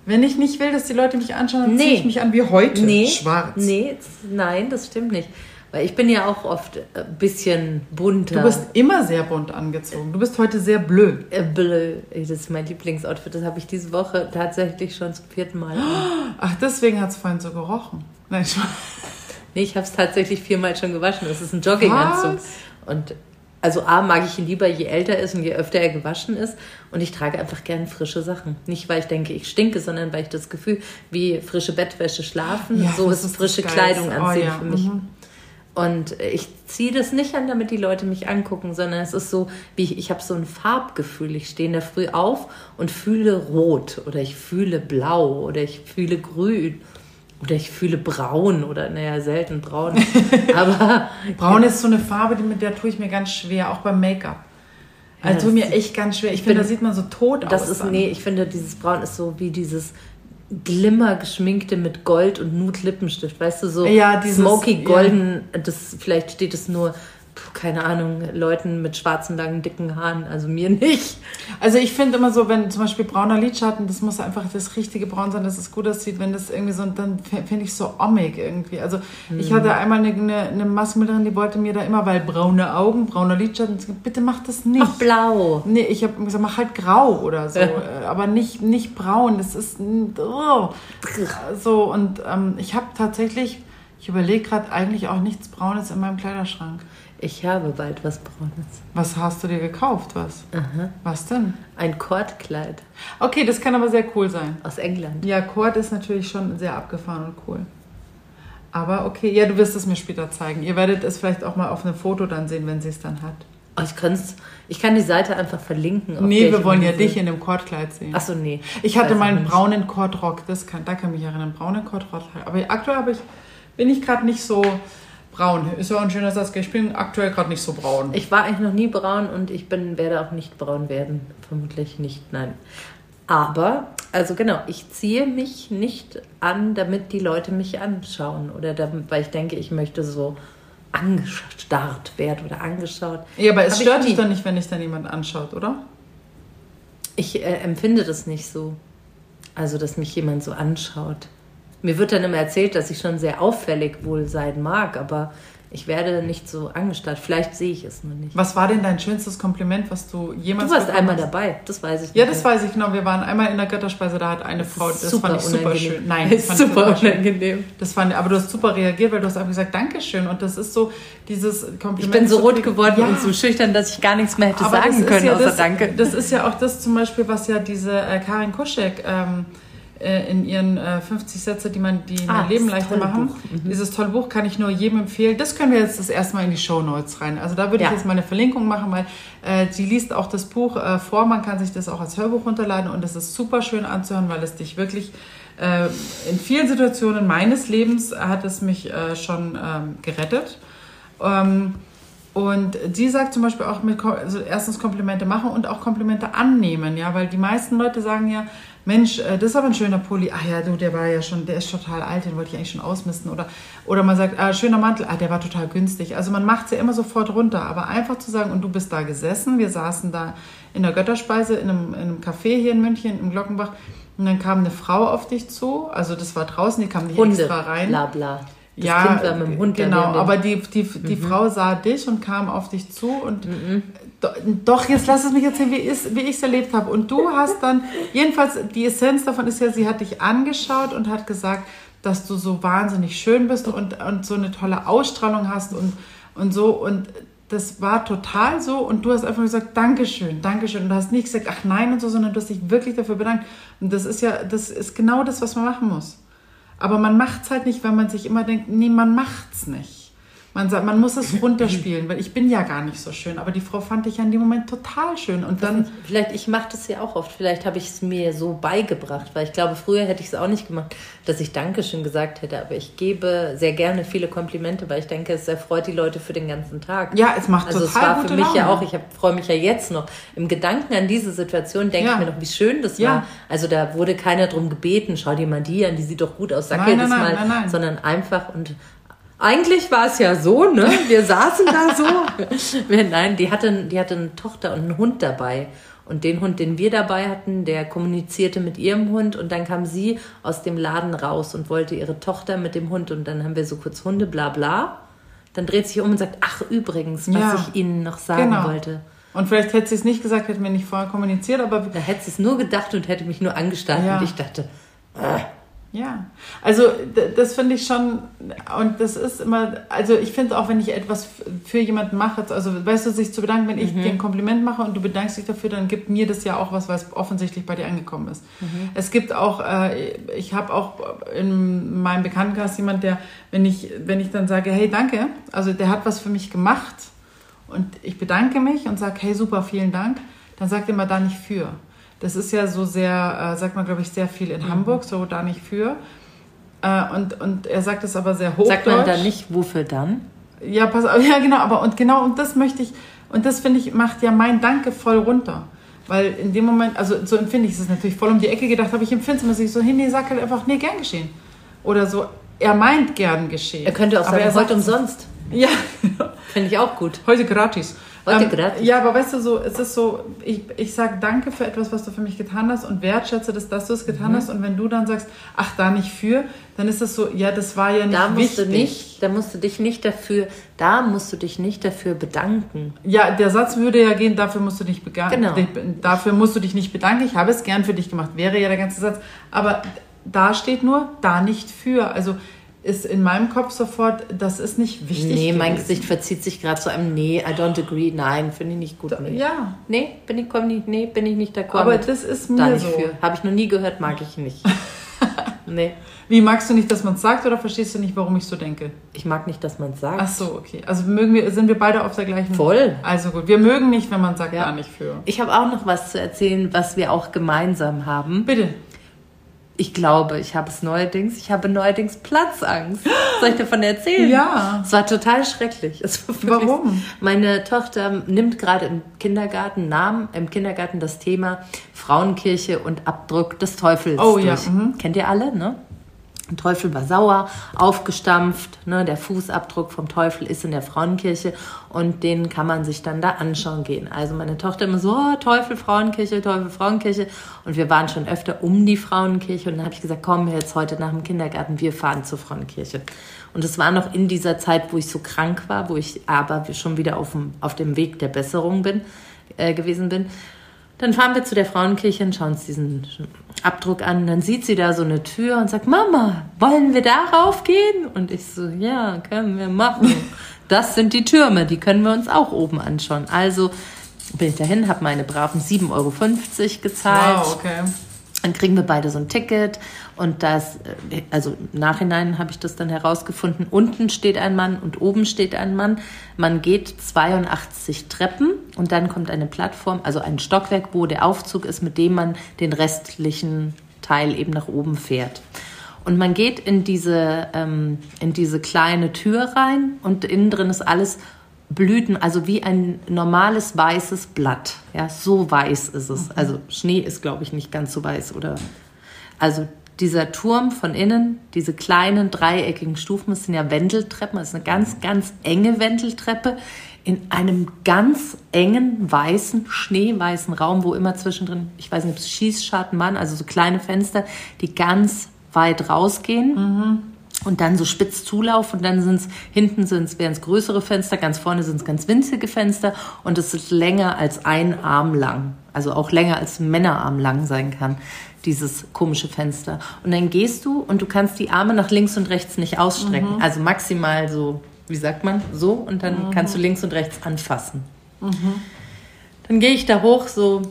Wenn ich nicht will, dass die Leute mich anschauen, dann nee. ziehe ich mich an wie heute. Nee. Schwarz. Nee, nein, das stimmt nicht. Weil ich bin ja auch oft ein bisschen bunter. Du bist immer sehr bunt angezogen. Du bist heute sehr blö. Äh, blö. Das ist mein Lieblingsoutfit. Das habe ich diese Woche tatsächlich schon zum vierten Mal an. Ach, deswegen hat es vorhin so gerochen. Nein, ich Nee, ich habe es tatsächlich viermal schon gewaschen. Das ist ein Jogginganzug. Was? Und also A mag ich ihn lieber, je älter er ist und je öfter er gewaschen ist. Und ich trage einfach gern frische Sachen. Nicht, weil ich denke, ich stinke, sondern weil ich das Gefühl, wie frische Bettwäsche schlafen, ja, so ist, ist frische Kleidung anziehen oh, ja. für mich. Mhm. Und ich ziehe das nicht an, damit die Leute mich angucken, sondern es ist so, wie ich, ich habe so ein Farbgefühl. Ich stehe in der Früh auf und fühle rot oder ich fühle blau oder ich fühle grün oder ich fühle braun oder naja, selten braun. Aber braun ist so eine Farbe, die, mit der tue ich mir ganz schwer, auch beim Make-up. Also ja, tue mir echt ganz schwer. Ich, ich finde, da sieht man so tot das aus. Das ist, dann. nee, ich finde, dieses Braun ist so wie dieses Glimmer geschminkte mit Gold und Nude Lippenstift, weißt du, so Ja, dieses- smoky golden, das vielleicht steht es nur, keine Ahnung, Leuten mit schwarzen, langen, dicken Haaren, also mir nicht. Also ich finde immer so, wenn zum Beispiel brauner Lidschatten, das muss einfach das richtige Braun sein, dass es gut aussieht. Wenn das irgendwie so, dann finde ich so ommig irgendwie. Also ich Mhm. hatte einmal eine, eine, eine Maskenbildnerin, die wollte mir da immer, weil braune Augen, brauner Lidschatten, bitte mach das nicht. Ach, blau. Nee, ich habe gesagt, mach halt grau oder so, äh, aber nicht, nicht braun. Das ist oh. so und ähm, ich habe tatsächlich, ich überlege gerade eigentlich auch nichts Braunes in meinem Kleiderschrank. Ich habe bald was Braunes. Was hast du dir gekauft? Was? Was denn? Ein Kordkleid Okay, das kann aber sehr cool sein. aus England. Ja, Cord ist natürlich schon sehr abgefahren und cool. Aber okay, ja, du wirst es mir später zeigen. Ihr werdet es vielleicht auch mal auf einem Foto dann sehen, wenn sie es dann hat. Oh, ich, kann's, ich kann die Seite einfach verlinken. nee, wir wollen ja dich in dem Kordkleid sehen. Achso, nee. Ich hatte mal einen braunen Kordrock, das kann, da kann ich mich erinnern, braunen Kordrock. Aber aktuell ich, bin ich gerade nicht so braun. Ist ja auch ein schöner Satz, ich bin aktuell gerade nicht so braun. Ich war eigentlich noch nie braun und ich bin, werde auch nicht braun werden. Vermutlich nicht, nein. Aber, also genau, ich ziehe mich nicht an, damit die Leute mich anschauen. Oder damit, weil ich denke, ich möchte so angestarrt werden oder angeschaut. Ja, aber es ich stört dich doch nicht, wenn dich dann jemand anschaut, oder? Ich äh, empfinde das nicht so. Also, dass mich jemand so anschaut. Mir wird dann immer erzählt, dass ich schon sehr auffällig wohl sein mag, aber ich werde nicht so angestarrt. Vielleicht sehe ich es nur nicht. Was war denn dein schönstes Kompliment, was du jemals Du warst einmal hast? dabei, das weiß ich Ja, nicht das weiß ich genau. Wir waren einmal in der Götterspeise, da hat eine Frau, das super fand ich super unangenehm. schön. Nein, das fand ich super schön. unangenehm. Das fand, aber du hast super reagiert, weil du hast einfach gesagt, Dankeschön. Und das ist so dieses Kompliment. Ich bin so rot geworden Ja. und so schüchtern, dass ich gar nichts mehr hätte Aber das sagen können, ja außer das, Danke. Das ist ja auch das zum Beispiel, was ja diese äh, Karin Kuschek ähm, äh, in ihren äh, 50 Sätze, die man die Ah, mein Leben leichter machen. Mhm. Dieses tolle Buch kann ich nur jedem empfehlen. Das können wir jetzt das erste Mal in die Show Notes rein. Also da würde Ja. ich jetzt mal eine Verlinkung machen, weil äh, sie liest auch das Buch äh, vor. Man kann sich das auch als Hörbuch runterladen und es ist super schön anzuhören, weil es dich wirklich äh, in vielen Situationen meines Lebens hat es mich schon ähm, gerettet. Ähm, und sie sagt zum Beispiel auch mit, also erstens Komplimente machen und auch Komplimente annehmen, ja, weil die meisten Leute sagen ja, Mensch, äh, das ist aber ein schöner Pulli. Ach ja, du, der war ja schon, der ist total alt, den wollte ich eigentlich schon ausmisten. Oder, oder man sagt, ah, schöner Mantel, ah, der war total günstig. Also man macht es ja immer sofort runter. Aber einfach zu sagen, und du bist da gesessen, wir saßen da in der Götterspeise in einem, in einem Café hier in München, im Glockenbach, und dann kam eine Frau auf dich zu, also das war draußen, die kam nicht Hunde, extra rein. bla bla. Das ja, Kind war mit dem Hund genau, aber die, die, die Frau sah dich und kam auf dich zu und do, doch, jetzt lass es mich erzählen, wie, ich es erlebt habe. Und du hast dann, jedenfalls, die Essenz davon ist ja, sie hat dich angeschaut und hat gesagt, dass du so wahnsinnig schön bist und, und so eine tolle Ausstrahlung hast und, und so und das war total so und du hast einfach gesagt, Dankeschön, Dankeschön. Und du hast nicht gesagt, ach nein und so, sondern du hast dich wirklich dafür bedankt. Und das ist ja, das ist genau das, was man machen muss. Aber man macht's halt nicht, weil man sich immer denkt, nee, man macht's nicht. Man, sagt, man muss es runterspielen, weil ich bin ja gar nicht so schön. Aber die Frau fand ich ja in dem Moment total schön. Und dann, Vielleicht, ich mache das ja auch oft. Vielleicht habe ich es mir so beigebracht, weil ich glaube, früher hätte ich es auch nicht gemacht, dass ich Dankeschön gesagt hätte. Aber ich gebe sehr gerne viele Komplimente, weil ich denke, es erfreut die Leute für den ganzen Tag. ja, es macht Also es total war gute für mich ja Laune. auch, ich freue mich ja jetzt noch. Im Gedanken an diese Situation denke Ja. ich mir noch, wie schön das Ja. war. Also da wurde keiner drum gebeten, schau dir mal die an, die sieht doch gut aus, sag Nein, nein, das nein, mal. nein, nein. Sondern einfach und eigentlich war es ja so, ne? Wir saßen da so. Nein, die hatte, die hatte eine Tochter und einen Hund dabei. Und den Hund, den wir dabei hatten, der kommunizierte mit ihrem Hund und dann kam sie aus dem Laden raus und wollte ihre Tochter mit dem Hund und dann haben wir so kurz Hunde, bla bla. Dann dreht sich um und sagt, ach übrigens, was Ja. ich Ihnen noch sagen Genau. wollte. Und vielleicht hätte sie es nicht gesagt, hätten wir nicht vorher kommuniziert, aber Da hätte sie es nur gedacht und hätte mich nur angestarrt Ja. und ich dachte, Ja, also das finde ich schon, und das ist immer, also ich finde auch, wenn ich etwas für jemanden mache, also weißt du, sich zu bedanken, wenn ich dir ein Kompliment mache und du bedankst dich dafür, dann gibt mir das ja auch was, weil es offensichtlich bei dir angekommen ist. Es gibt auch, äh, ich habe auch in meinem Bekanntenkreis jemand, der, wenn ich, wenn ich dann sage, hey, danke, also der hat was für mich gemacht und ich bedanke mich und sage, hey, super, vielen Dank, dann sagt er immer da nicht für. Das ist ja so sehr, äh, sagt man, glaube ich, sehr viel in Hamburg, so da nicht für. Äh, und, und er sagt es aber sehr hochdeutsch. sagt man dann nicht, wofür dann? Ja, pass auf, ja, genau, aber und genau, und das möchte ich, und das finde ich, macht ja mein Danke voll runter. Weil in dem Moment, also so empfinde ich es natürlich voll um die Ecke gedacht, aber ich empfinde es immer so, hey, nee, sag halt einfach, nee, gern geschehen. Oder so, er meint gern geschehen. Er könnte auch aber sagen, er sagt umsonst. Ja, Finde ich auch gut. heute gratis. Heute gratis. Ja, aber weißt du, so, es ist so, ich, ich sage danke für etwas, was du für mich getan hast und wertschätze das, dass du es getan Mhm. hast. Und wenn du dann sagst, ach, da nicht für, dann ist es so, ja, das war ja nicht Da musst wichtig. du nicht, da musst du dich nicht dafür, da musst du dich nicht dafür bedanken. Ja, der Satz würde ja gehen, dafür musst du dich bedanken. Genau. Dafür musst du dich nicht bedanken. Ich habe es gern für dich gemacht, wäre ja der ganze Satz. Aber da steht nur, da nicht für. Also ist in meinem Kopf sofort, das ist nicht wichtig. nee, mein gewesen. Gesicht verzieht sich gerade zu einem Nee, I don't agree, nein, finde ich nicht gut. Nee. Ja, Nee, bin ich, komm nicht, nee, bin ich nicht d'accord aber mit. das ist da mir nicht so. für. Habe ich noch nie gehört, mag ich nicht. nee, Wie magst du nicht, dass man es sagt oder verstehst du nicht, warum ich so denke? ich mag nicht, dass man es sagt. Ach so, okay. Also mögen wir, sind wir beide auf der gleichen. Voll. Also gut, wir mögen nicht, wenn man sagt, Ja. da nicht für. Ich habe auch noch was zu erzählen, was wir auch gemeinsam haben. Bitte. Ich glaube, ich habe es neuerdings. Ich habe neuerdings Platzangst. Soll ich davon erzählen? Ja. Es war total schrecklich. Es war wirklich- Warum? Meine Tochter nimmt gerade im Kindergarten Namen, im Kindergarten das Thema Frauenkirche und Abdruck des Teufels Oh ja, durch. mhm. Kennt ihr alle, ne? Der Teufel war sauer, aufgestampft. Ne? Der Fußabdruck vom Teufel ist in der Frauenkirche und den kann man sich dann da anschauen gehen. Also meine Tochter immer so, oh, Teufel, Frauenkirche, Teufel, Frauenkirche. Und wir waren schon öfter um die Frauenkirche und dann habe ich gesagt, komm jetzt heute nach dem Kindergarten, wir fahren zur Frauenkirche. Und es war noch in dieser Zeit, wo ich so krank war, wo ich aber schon wieder auf dem, auf dem Weg der Besserung bin, äh, gewesen bin. Dann fahren wir zu der Frauenkirche und schauen uns diesen Abdruck an. Dann sieht sie da so eine Tür und sagt, Mama, wollen wir darauf gehen? Und ich so, ja, können wir machen. Das sind die Türme, die können wir uns auch oben anschauen. Also bin ich dahin, habe meine braven 7,50 Euro gezahlt. Wow, okay. Dann kriegen wir beide so ein Ticket und das, äh, also im Nachhinein habe ich das dann herausgefunden. Unten steht ein Mann und oben steht ein Mann. Man geht 82 Treppen und dann kommt eine Plattform, also ein Stockwerk, wo der Aufzug ist, mit dem man den restlichen Teil eben nach oben fährt. Und man geht in diese, ähm, in diese kleine Tür rein und innen drin ist alles Blüten, also wie ein normales weißes Blatt. Ja, so weiß ist es. Also Schnee ist, glaube ich, nicht ganz so weiß oder. Also dieser Turm von innen, diese kleinen dreieckigen Stufen, das sind ja Wendeltreppen, das ist eine ganz, ganz enge Wendeltreppe in einem ganz engen, weißen, schneeweißen Raum, wo immer zwischendrin, ich weiß nicht, ob es Schießscharten waren, also so kleine Fenster, die ganz weit rausgehen und dann so spitz Zulauf und dann sind es hinten sind's wären es größere Fenster, ganz vorne sind es ganz winzige Fenster und es ist länger als ein Arm lang, also auch länger als ein Männerarm lang sein kann, dieses komische Fenster. Und dann gehst du und du kannst die Arme nach links und rechts nicht ausstrecken, also maximal so, wie sagt man, so. Und dann kannst du links und rechts anfassen. Dann gehe ich da hoch, so,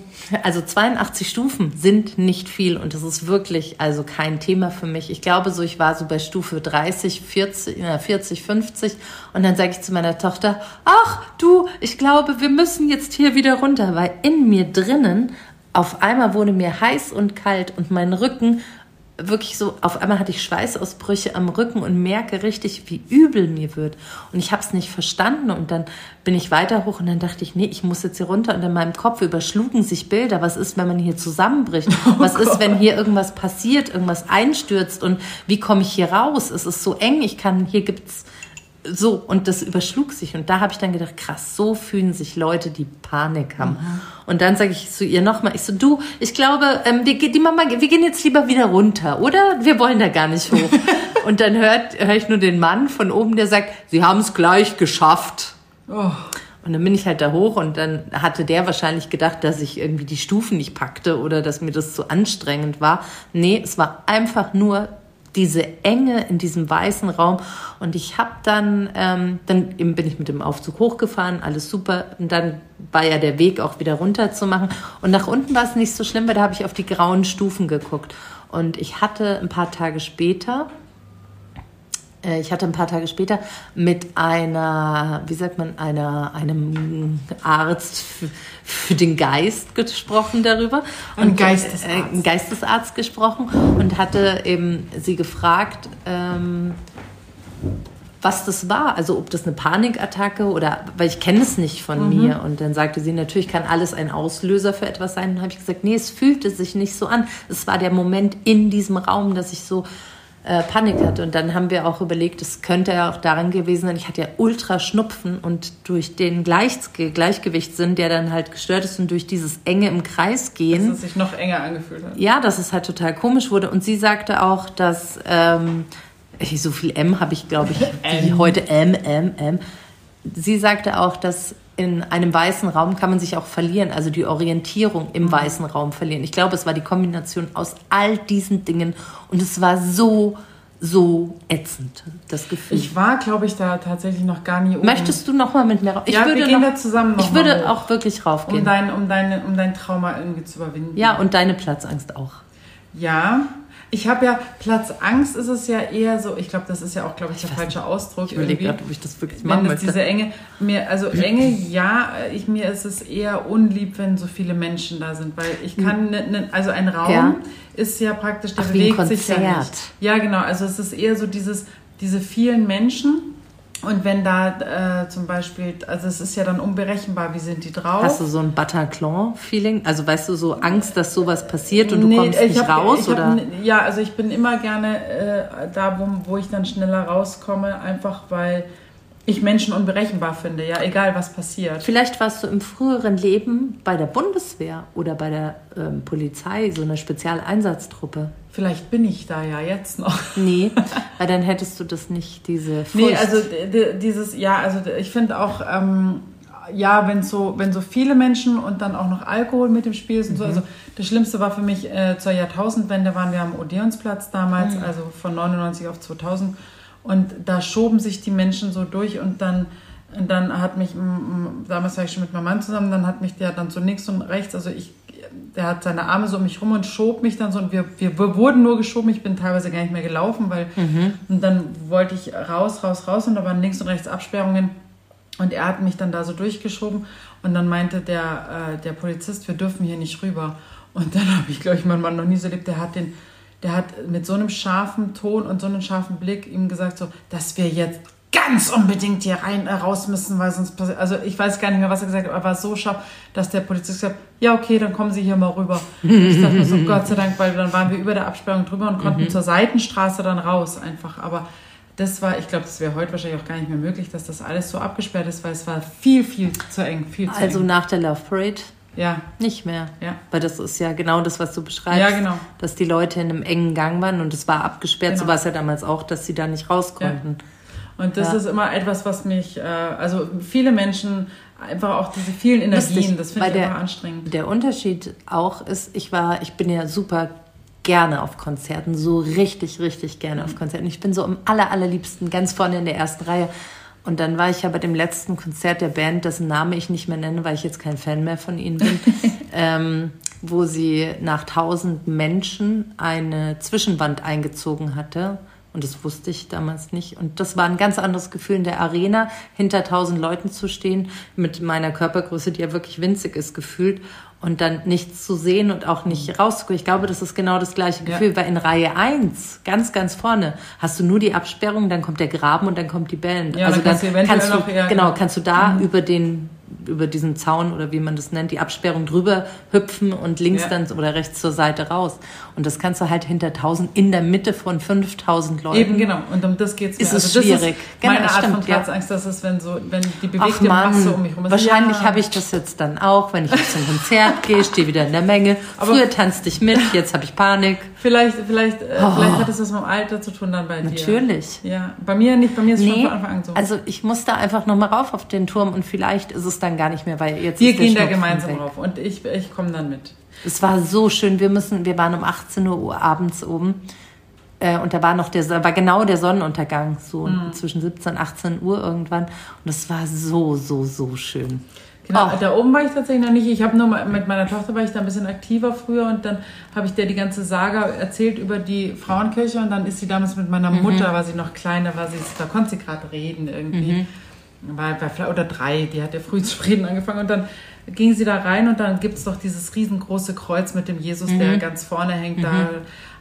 also 82 Stufen sind nicht viel. Und das ist wirklich also kein Thema für mich. Ich glaube so, ich war so bei Stufe 30, 40, na, 40, 50 und dann sage ich zu meiner Tochter, ach du, ich glaube, wir müssen jetzt hier wieder runter, weil in mir drinnen auf einmal wurde mir heiß und kalt und mein Rücken wirklich so, auf einmal hatte ich Schweißausbrüche am Rücken und merke richtig, wie übel mir wird. Und ich habe es nicht verstanden. Und dann bin ich weiter hoch und dann dachte ich, nee, ich muss jetzt hier runter. Und in meinem Kopf überschlugen sich Bilder. Was ist, wenn man hier zusammenbricht? Was ist, wenn hier irgendwas passiert, irgendwas einstürzt? Und wie komme ich hier raus? Es ist so eng, ich kann, hier gibt's so, und das überschlug sich. Und da habe ich dann gedacht, krass, so fühlen sich Leute, die Panik haben. Und dann sage ich zu ihr nochmal, ich so, du, ich glaube, ähm, wir, die Mama, wir gehen jetzt lieber wieder runter, oder? Wir wollen da gar nicht hoch. und dann hört, höre ich nur den Mann von oben, der sagt, sie haben es gleich geschafft. Oh, Und dann bin ich halt da hoch und dann hatte der wahrscheinlich gedacht, dass ich irgendwie die Stufen nicht packte oder dass mir das zu anstrengend war. Nee, es war einfach nur diese Enge in diesem weißen Raum. Und ich habe dann, ähm, dann eben bin ich mit dem Aufzug hochgefahren, alles super. Und dann war ja der Weg auch wieder runter zu machen. Und nach unten war es nicht so schlimm, weil da habe ich auf die grauen Stufen geguckt. Und ich hatte ein paar Tage später, ich hatte ein paar Tage später mit einer, wie sagt man, einer, einem Arzt für, für den Geist gesprochen darüber. Ein Und, Geistesarzt. Äh, ein Geistesarzt gesprochen und hatte eben sie gefragt, ähm, was das war. Also ob das eine Panikattacke oder, weil ich kenne es nicht von mhm. mir. Und dann sagte sie, natürlich kann alles ein Auslöser für etwas sein. Und dann habe ich gesagt, nee, es fühlte sich nicht so an. Es war der Moment in diesem Raum, dass ich so äh, Panik hatte. Und dann haben wir auch überlegt, es könnte ja auch daran gewesen sein, ich hatte ja ultra Schnupfen und durch den Gleich Gleichgewichtssinn, der dann halt gestört ist und durch dieses enge im Kreis gehen. Dass es sich noch enger angefühlt hat. Ja, dass es halt total komisch wurde. Und sie sagte auch, dass ähm, so viel M habe ich, glaube ich, wie heute M, M, M. Sie sagte auch, dass in einem weißen Raum kann man sich auch verlieren, also die Orientierung im mhm. weißen Raum verlieren. Ich glaube, es war die Kombination aus all diesen Dingen und es war so, so ätzend, das Gefühl. Ich war, glaube ich, da tatsächlich noch gar nie oben. Möchtest du noch mal mit mir rauf? Ich ja, würde wir gehen noch, da zusammen noch Ich würde auch wirklich raufgehen. Um dein, um, deine, um dein Trauma irgendwie zu überwinden. Ja, und deine Platzangst auch. Ja, ich habe ja Platzangst ist es ja eher so, ich glaube, das ist ja auch, glaube ich, der falsche Ausdruck. Ich überlege gerade, ob ich das wirklich machen möchte. Diese Enge, mir, also Enge, ja, ich, mir ist es eher unlieb, wenn so viele Menschen da sind, weil ich kann, ne, ne, also ein Raum ja. ist ja praktisch, der Ach, bewegt sich ja nicht. Ja, genau, also es ist eher so dieses, diese vielen Menschen und wenn da äh, zum Beispiel, also es ist ja dann unberechenbar, wie sind die drauf? Hast du so ein Bataclan-Feeling? Also weißt du, so Angst, dass sowas passiert und du nee, kommst nicht hab, raus? oder? Hab, ja, also ich bin immer gerne äh, da, wo, wo ich dann schneller rauskomme, einfach weil ich Menschen unberechenbar finde, ja, egal was passiert. Vielleicht warst du im früheren Leben bei der Bundeswehr oder bei der ähm, Polizei, so einer Spezialeinsatztruppe. Vielleicht bin ich da ja jetzt noch. Nee, weil dann hättest du das nicht, diese Furcht. Nee, also dieses, ja, also ich finde auch, ähm, ja, wenn so, wenn so viele Menschen und dann auch noch Alkohol mit im Spiel sind, mhm. so, also das Schlimmste war für mich äh, zur Jahrtausendwende waren wir am Odeonsplatz damals, mhm. also von 99 auf 2000 und da schoben sich die Menschen so durch und dann, dann hat mich, damals war ich schon mit meinem Mann zusammen, dann hat mich der dann so links und rechts, also ich, der hat seine Arme so um mich rum und schob mich dann so und wir, wir wurden nur geschoben, ich bin teilweise gar nicht mehr gelaufen, weil, mhm. und dann wollte ich raus, raus, raus und da waren links und rechts Absperrungen und er hat mich dann da so durchgeschoben und dann meinte der, äh, der Polizist, wir dürfen hier nicht rüber. Und dann habe ich, glaube ich, meinen Mann noch nie so erlebt, der hat den der hat mit so einem scharfen Ton und so einem scharfen Blick ihm gesagt, so, dass wir jetzt ganz unbedingt hier rein äh, raus müssen, weil sonst passiert. Also ich weiß gar nicht mehr, was er gesagt hat, aber er war so scharf, dass der Polizist gesagt hat, ja, okay, dann kommen Sie hier mal rüber. ich dachte so, Gott sei Dank, weil dann waren wir über der Absperrung drüber und konnten mhm. zur Seitenstraße dann raus einfach. Aber das war, ich glaube, das wäre heute wahrscheinlich auch gar nicht mehr möglich, dass das alles so abgesperrt ist, weil es war viel, viel zu eng, viel zu Also eng. nach der Love Parade ja. Nicht mehr. Ja. Weil das ist ja genau das, was du beschreibst. Ja, genau. Dass die Leute in einem engen Gang waren und es war abgesperrt. Genau. So war es ja damals auch, dass sie da nicht raus konnten. Ja. Und das ja. ist immer etwas, was mich, äh, also viele Menschen einfach auch diese vielen Energien, Lustig, das finde ich der, einfach anstrengend. Der Unterschied auch ist, ich war, ich bin ja super gerne auf Konzerten, so richtig, richtig gerne mhm. auf Konzerten. Ich bin so am aller, allerliebsten ganz vorne in der ersten Reihe. Und dann war ich ja bei dem letzten Konzert der Band, dessen Name ich nicht mehr nenne, weil ich jetzt kein Fan mehr von ihnen bin, ähm, wo sie nach tausend Menschen eine Zwischenwand eingezogen hatte. Und das wusste ich damals nicht. Und das war ein ganz anderes Gefühl, in der Arena hinter tausend Leuten zu stehen, mit meiner Körpergröße, die ja wirklich winzig ist, gefühlt und dann nichts zu sehen und auch nicht mhm. rauszukommen. Ich glaube, das ist genau das gleiche Gefühl, ja. weil in Reihe 1, ganz, ganz vorne, hast du nur die Absperrung, dann kommt der Graben und dann kommt die Band. Ja, also dann, dann kannst du, genau, genau, kannst du da mhm. über den über diesen Zaun oder wie man das nennt, die Absperrung drüber hüpfen und links ja. dann oder rechts zur Seite raus. Und das kannst du halt hinter 1000 in der Mitte von 5000 Leuten. Eben genau. Und um das geht es mir. Ist es also schwierig. Ist meine genau, Art stimmt, von Platzangst, ja. das ist, wenn so, wenn die bewegte Mann, Masse um mich rum ist. Wahrscheinlich ja. habe ich das jetzt dann auch, wenn ich zum Konzert gehe, stehe wieder in der Menge. Aber Früher tanzte ich mit, jetzt habe ich Panik. Vielleicht, vielleicht, äh, oh. vielleicht hat es das mit dem Alter zu tun dann bei Natürlich. dir. Natürlich. Ja. Bei mir nicht, bei mir ist es nee, schon von Anfang an so. Also ich muss da einfach nochmal rauf auf den Turm und vielleicht ist es dann gar nicht mehr, weil jetzt Wir gehen da gemeinsam weg. rauf und ich, ich komme dann mit. Es war so schön. Wir müssen, wir waren um 18 Uhr abends oben. Äh, und da war noch der, war genau der Sonnenuntergang, so mhm. zwischen 17 und 18 Uhr irgendwann. Und es war so, so, so schön. Genau, oh. da oben war ich tatsächlich noch nicht. Ich habe nur mit meiner Tochter war ich da ein bisschen aktiver früher und dann habe ich der die ganze Saga erzählt über die Frauenkirche und dann ist sie damals mit meiner mhm. Mutter, war sie noch kleiner, war sie, da konnte sie gerade reden irgendwie. Mhm. War bei, oder drei, die hat ja früh zu reden angefangen und dann ging sie da rein und dann gibt es doch dieses riesengroße Kreuz mit dem Jesus, mhm. der ganz vorne hängt, da mhm.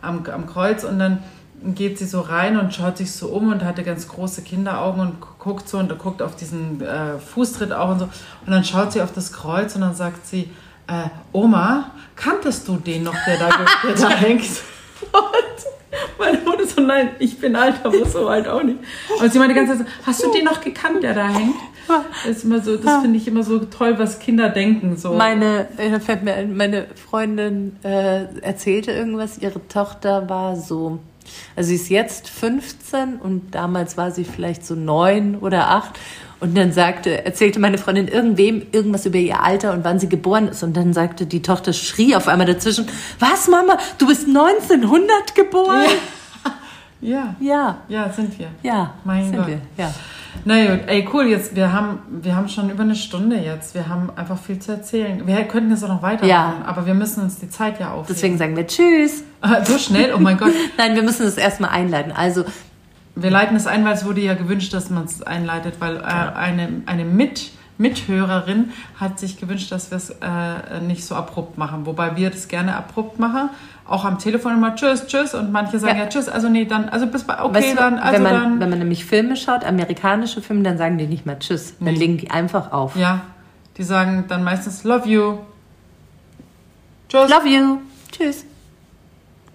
am, am Kreuz und dann geht sie so rein und schaut sich so um und hatte ganz große Kinderaugen und guckt so und guckt auf diesen äh, Fußtritt auch und so. Und dann schaut sie auf das Kreuz und dann sagt sie, äh, Oma, kanntest du den noch, der da, der da hängt? Und meine Mutter so, nein, ich bin alt, aber so alt auch nicht. Aber sie meinte die ganze Zeit so, hast du den noch gekannt, der da hängt? Das ist immer so, das finde ich immer so toll, was Kinder denken. So. Meine, ein, meine Freundin äh, erzählte irgendwas, ihre Tochter war so, also sie ist jetzt 15 und damals war sie vielleicht so neun oder acht. Und dann sagte, erzählte meine Freundin irgendwem irgendwas über ihr Alter und wann sie geboren ist. Und dann sagte die Tochter, schrie auf einmal dazwischen, was Mama, du bist 1900 geboren? Ja. Ja. Ja, sind wir. Ja, Mein sind Gott. wir. Ja. Na gut, ey, cool, jetzt, wir haben, wir haben schon über eine Stunde jetzt. Wir haben einfach viel zu erzählen. Wir könnten jetzt auch noch weitermachen, Ja. aber wir müssen uns die Zeit ja aufheben. Deswegen sagen wir Tschüss. So schnell? Oh mein Gott. Nein, wir müssen es erstmal einleiten. Also, Wir leiten es ein, weil es wurde ja gewünscht, dass man es einleitet, weil äh, eine, eine Mit Mithörerin hat sich gewünscht, dass wir es äh, nicht so abrupt machen. Wobei wir das gerne abrupt machen. Auch am Telefon immer Tschüss, Tschüss. Und manche sagen ja, Ja. Tschüss. Also nee, dann, also bis bei, okay, weißt du, dann, also wenn, man, dann. wenn man nämlich Filme schaut, amerikanische Filme, dann sagen die nicht mal Tschüss. Dann legen die einfach auf. Ja, die sagen dann meistens Love you. Tschüss. Love you. Tschüss.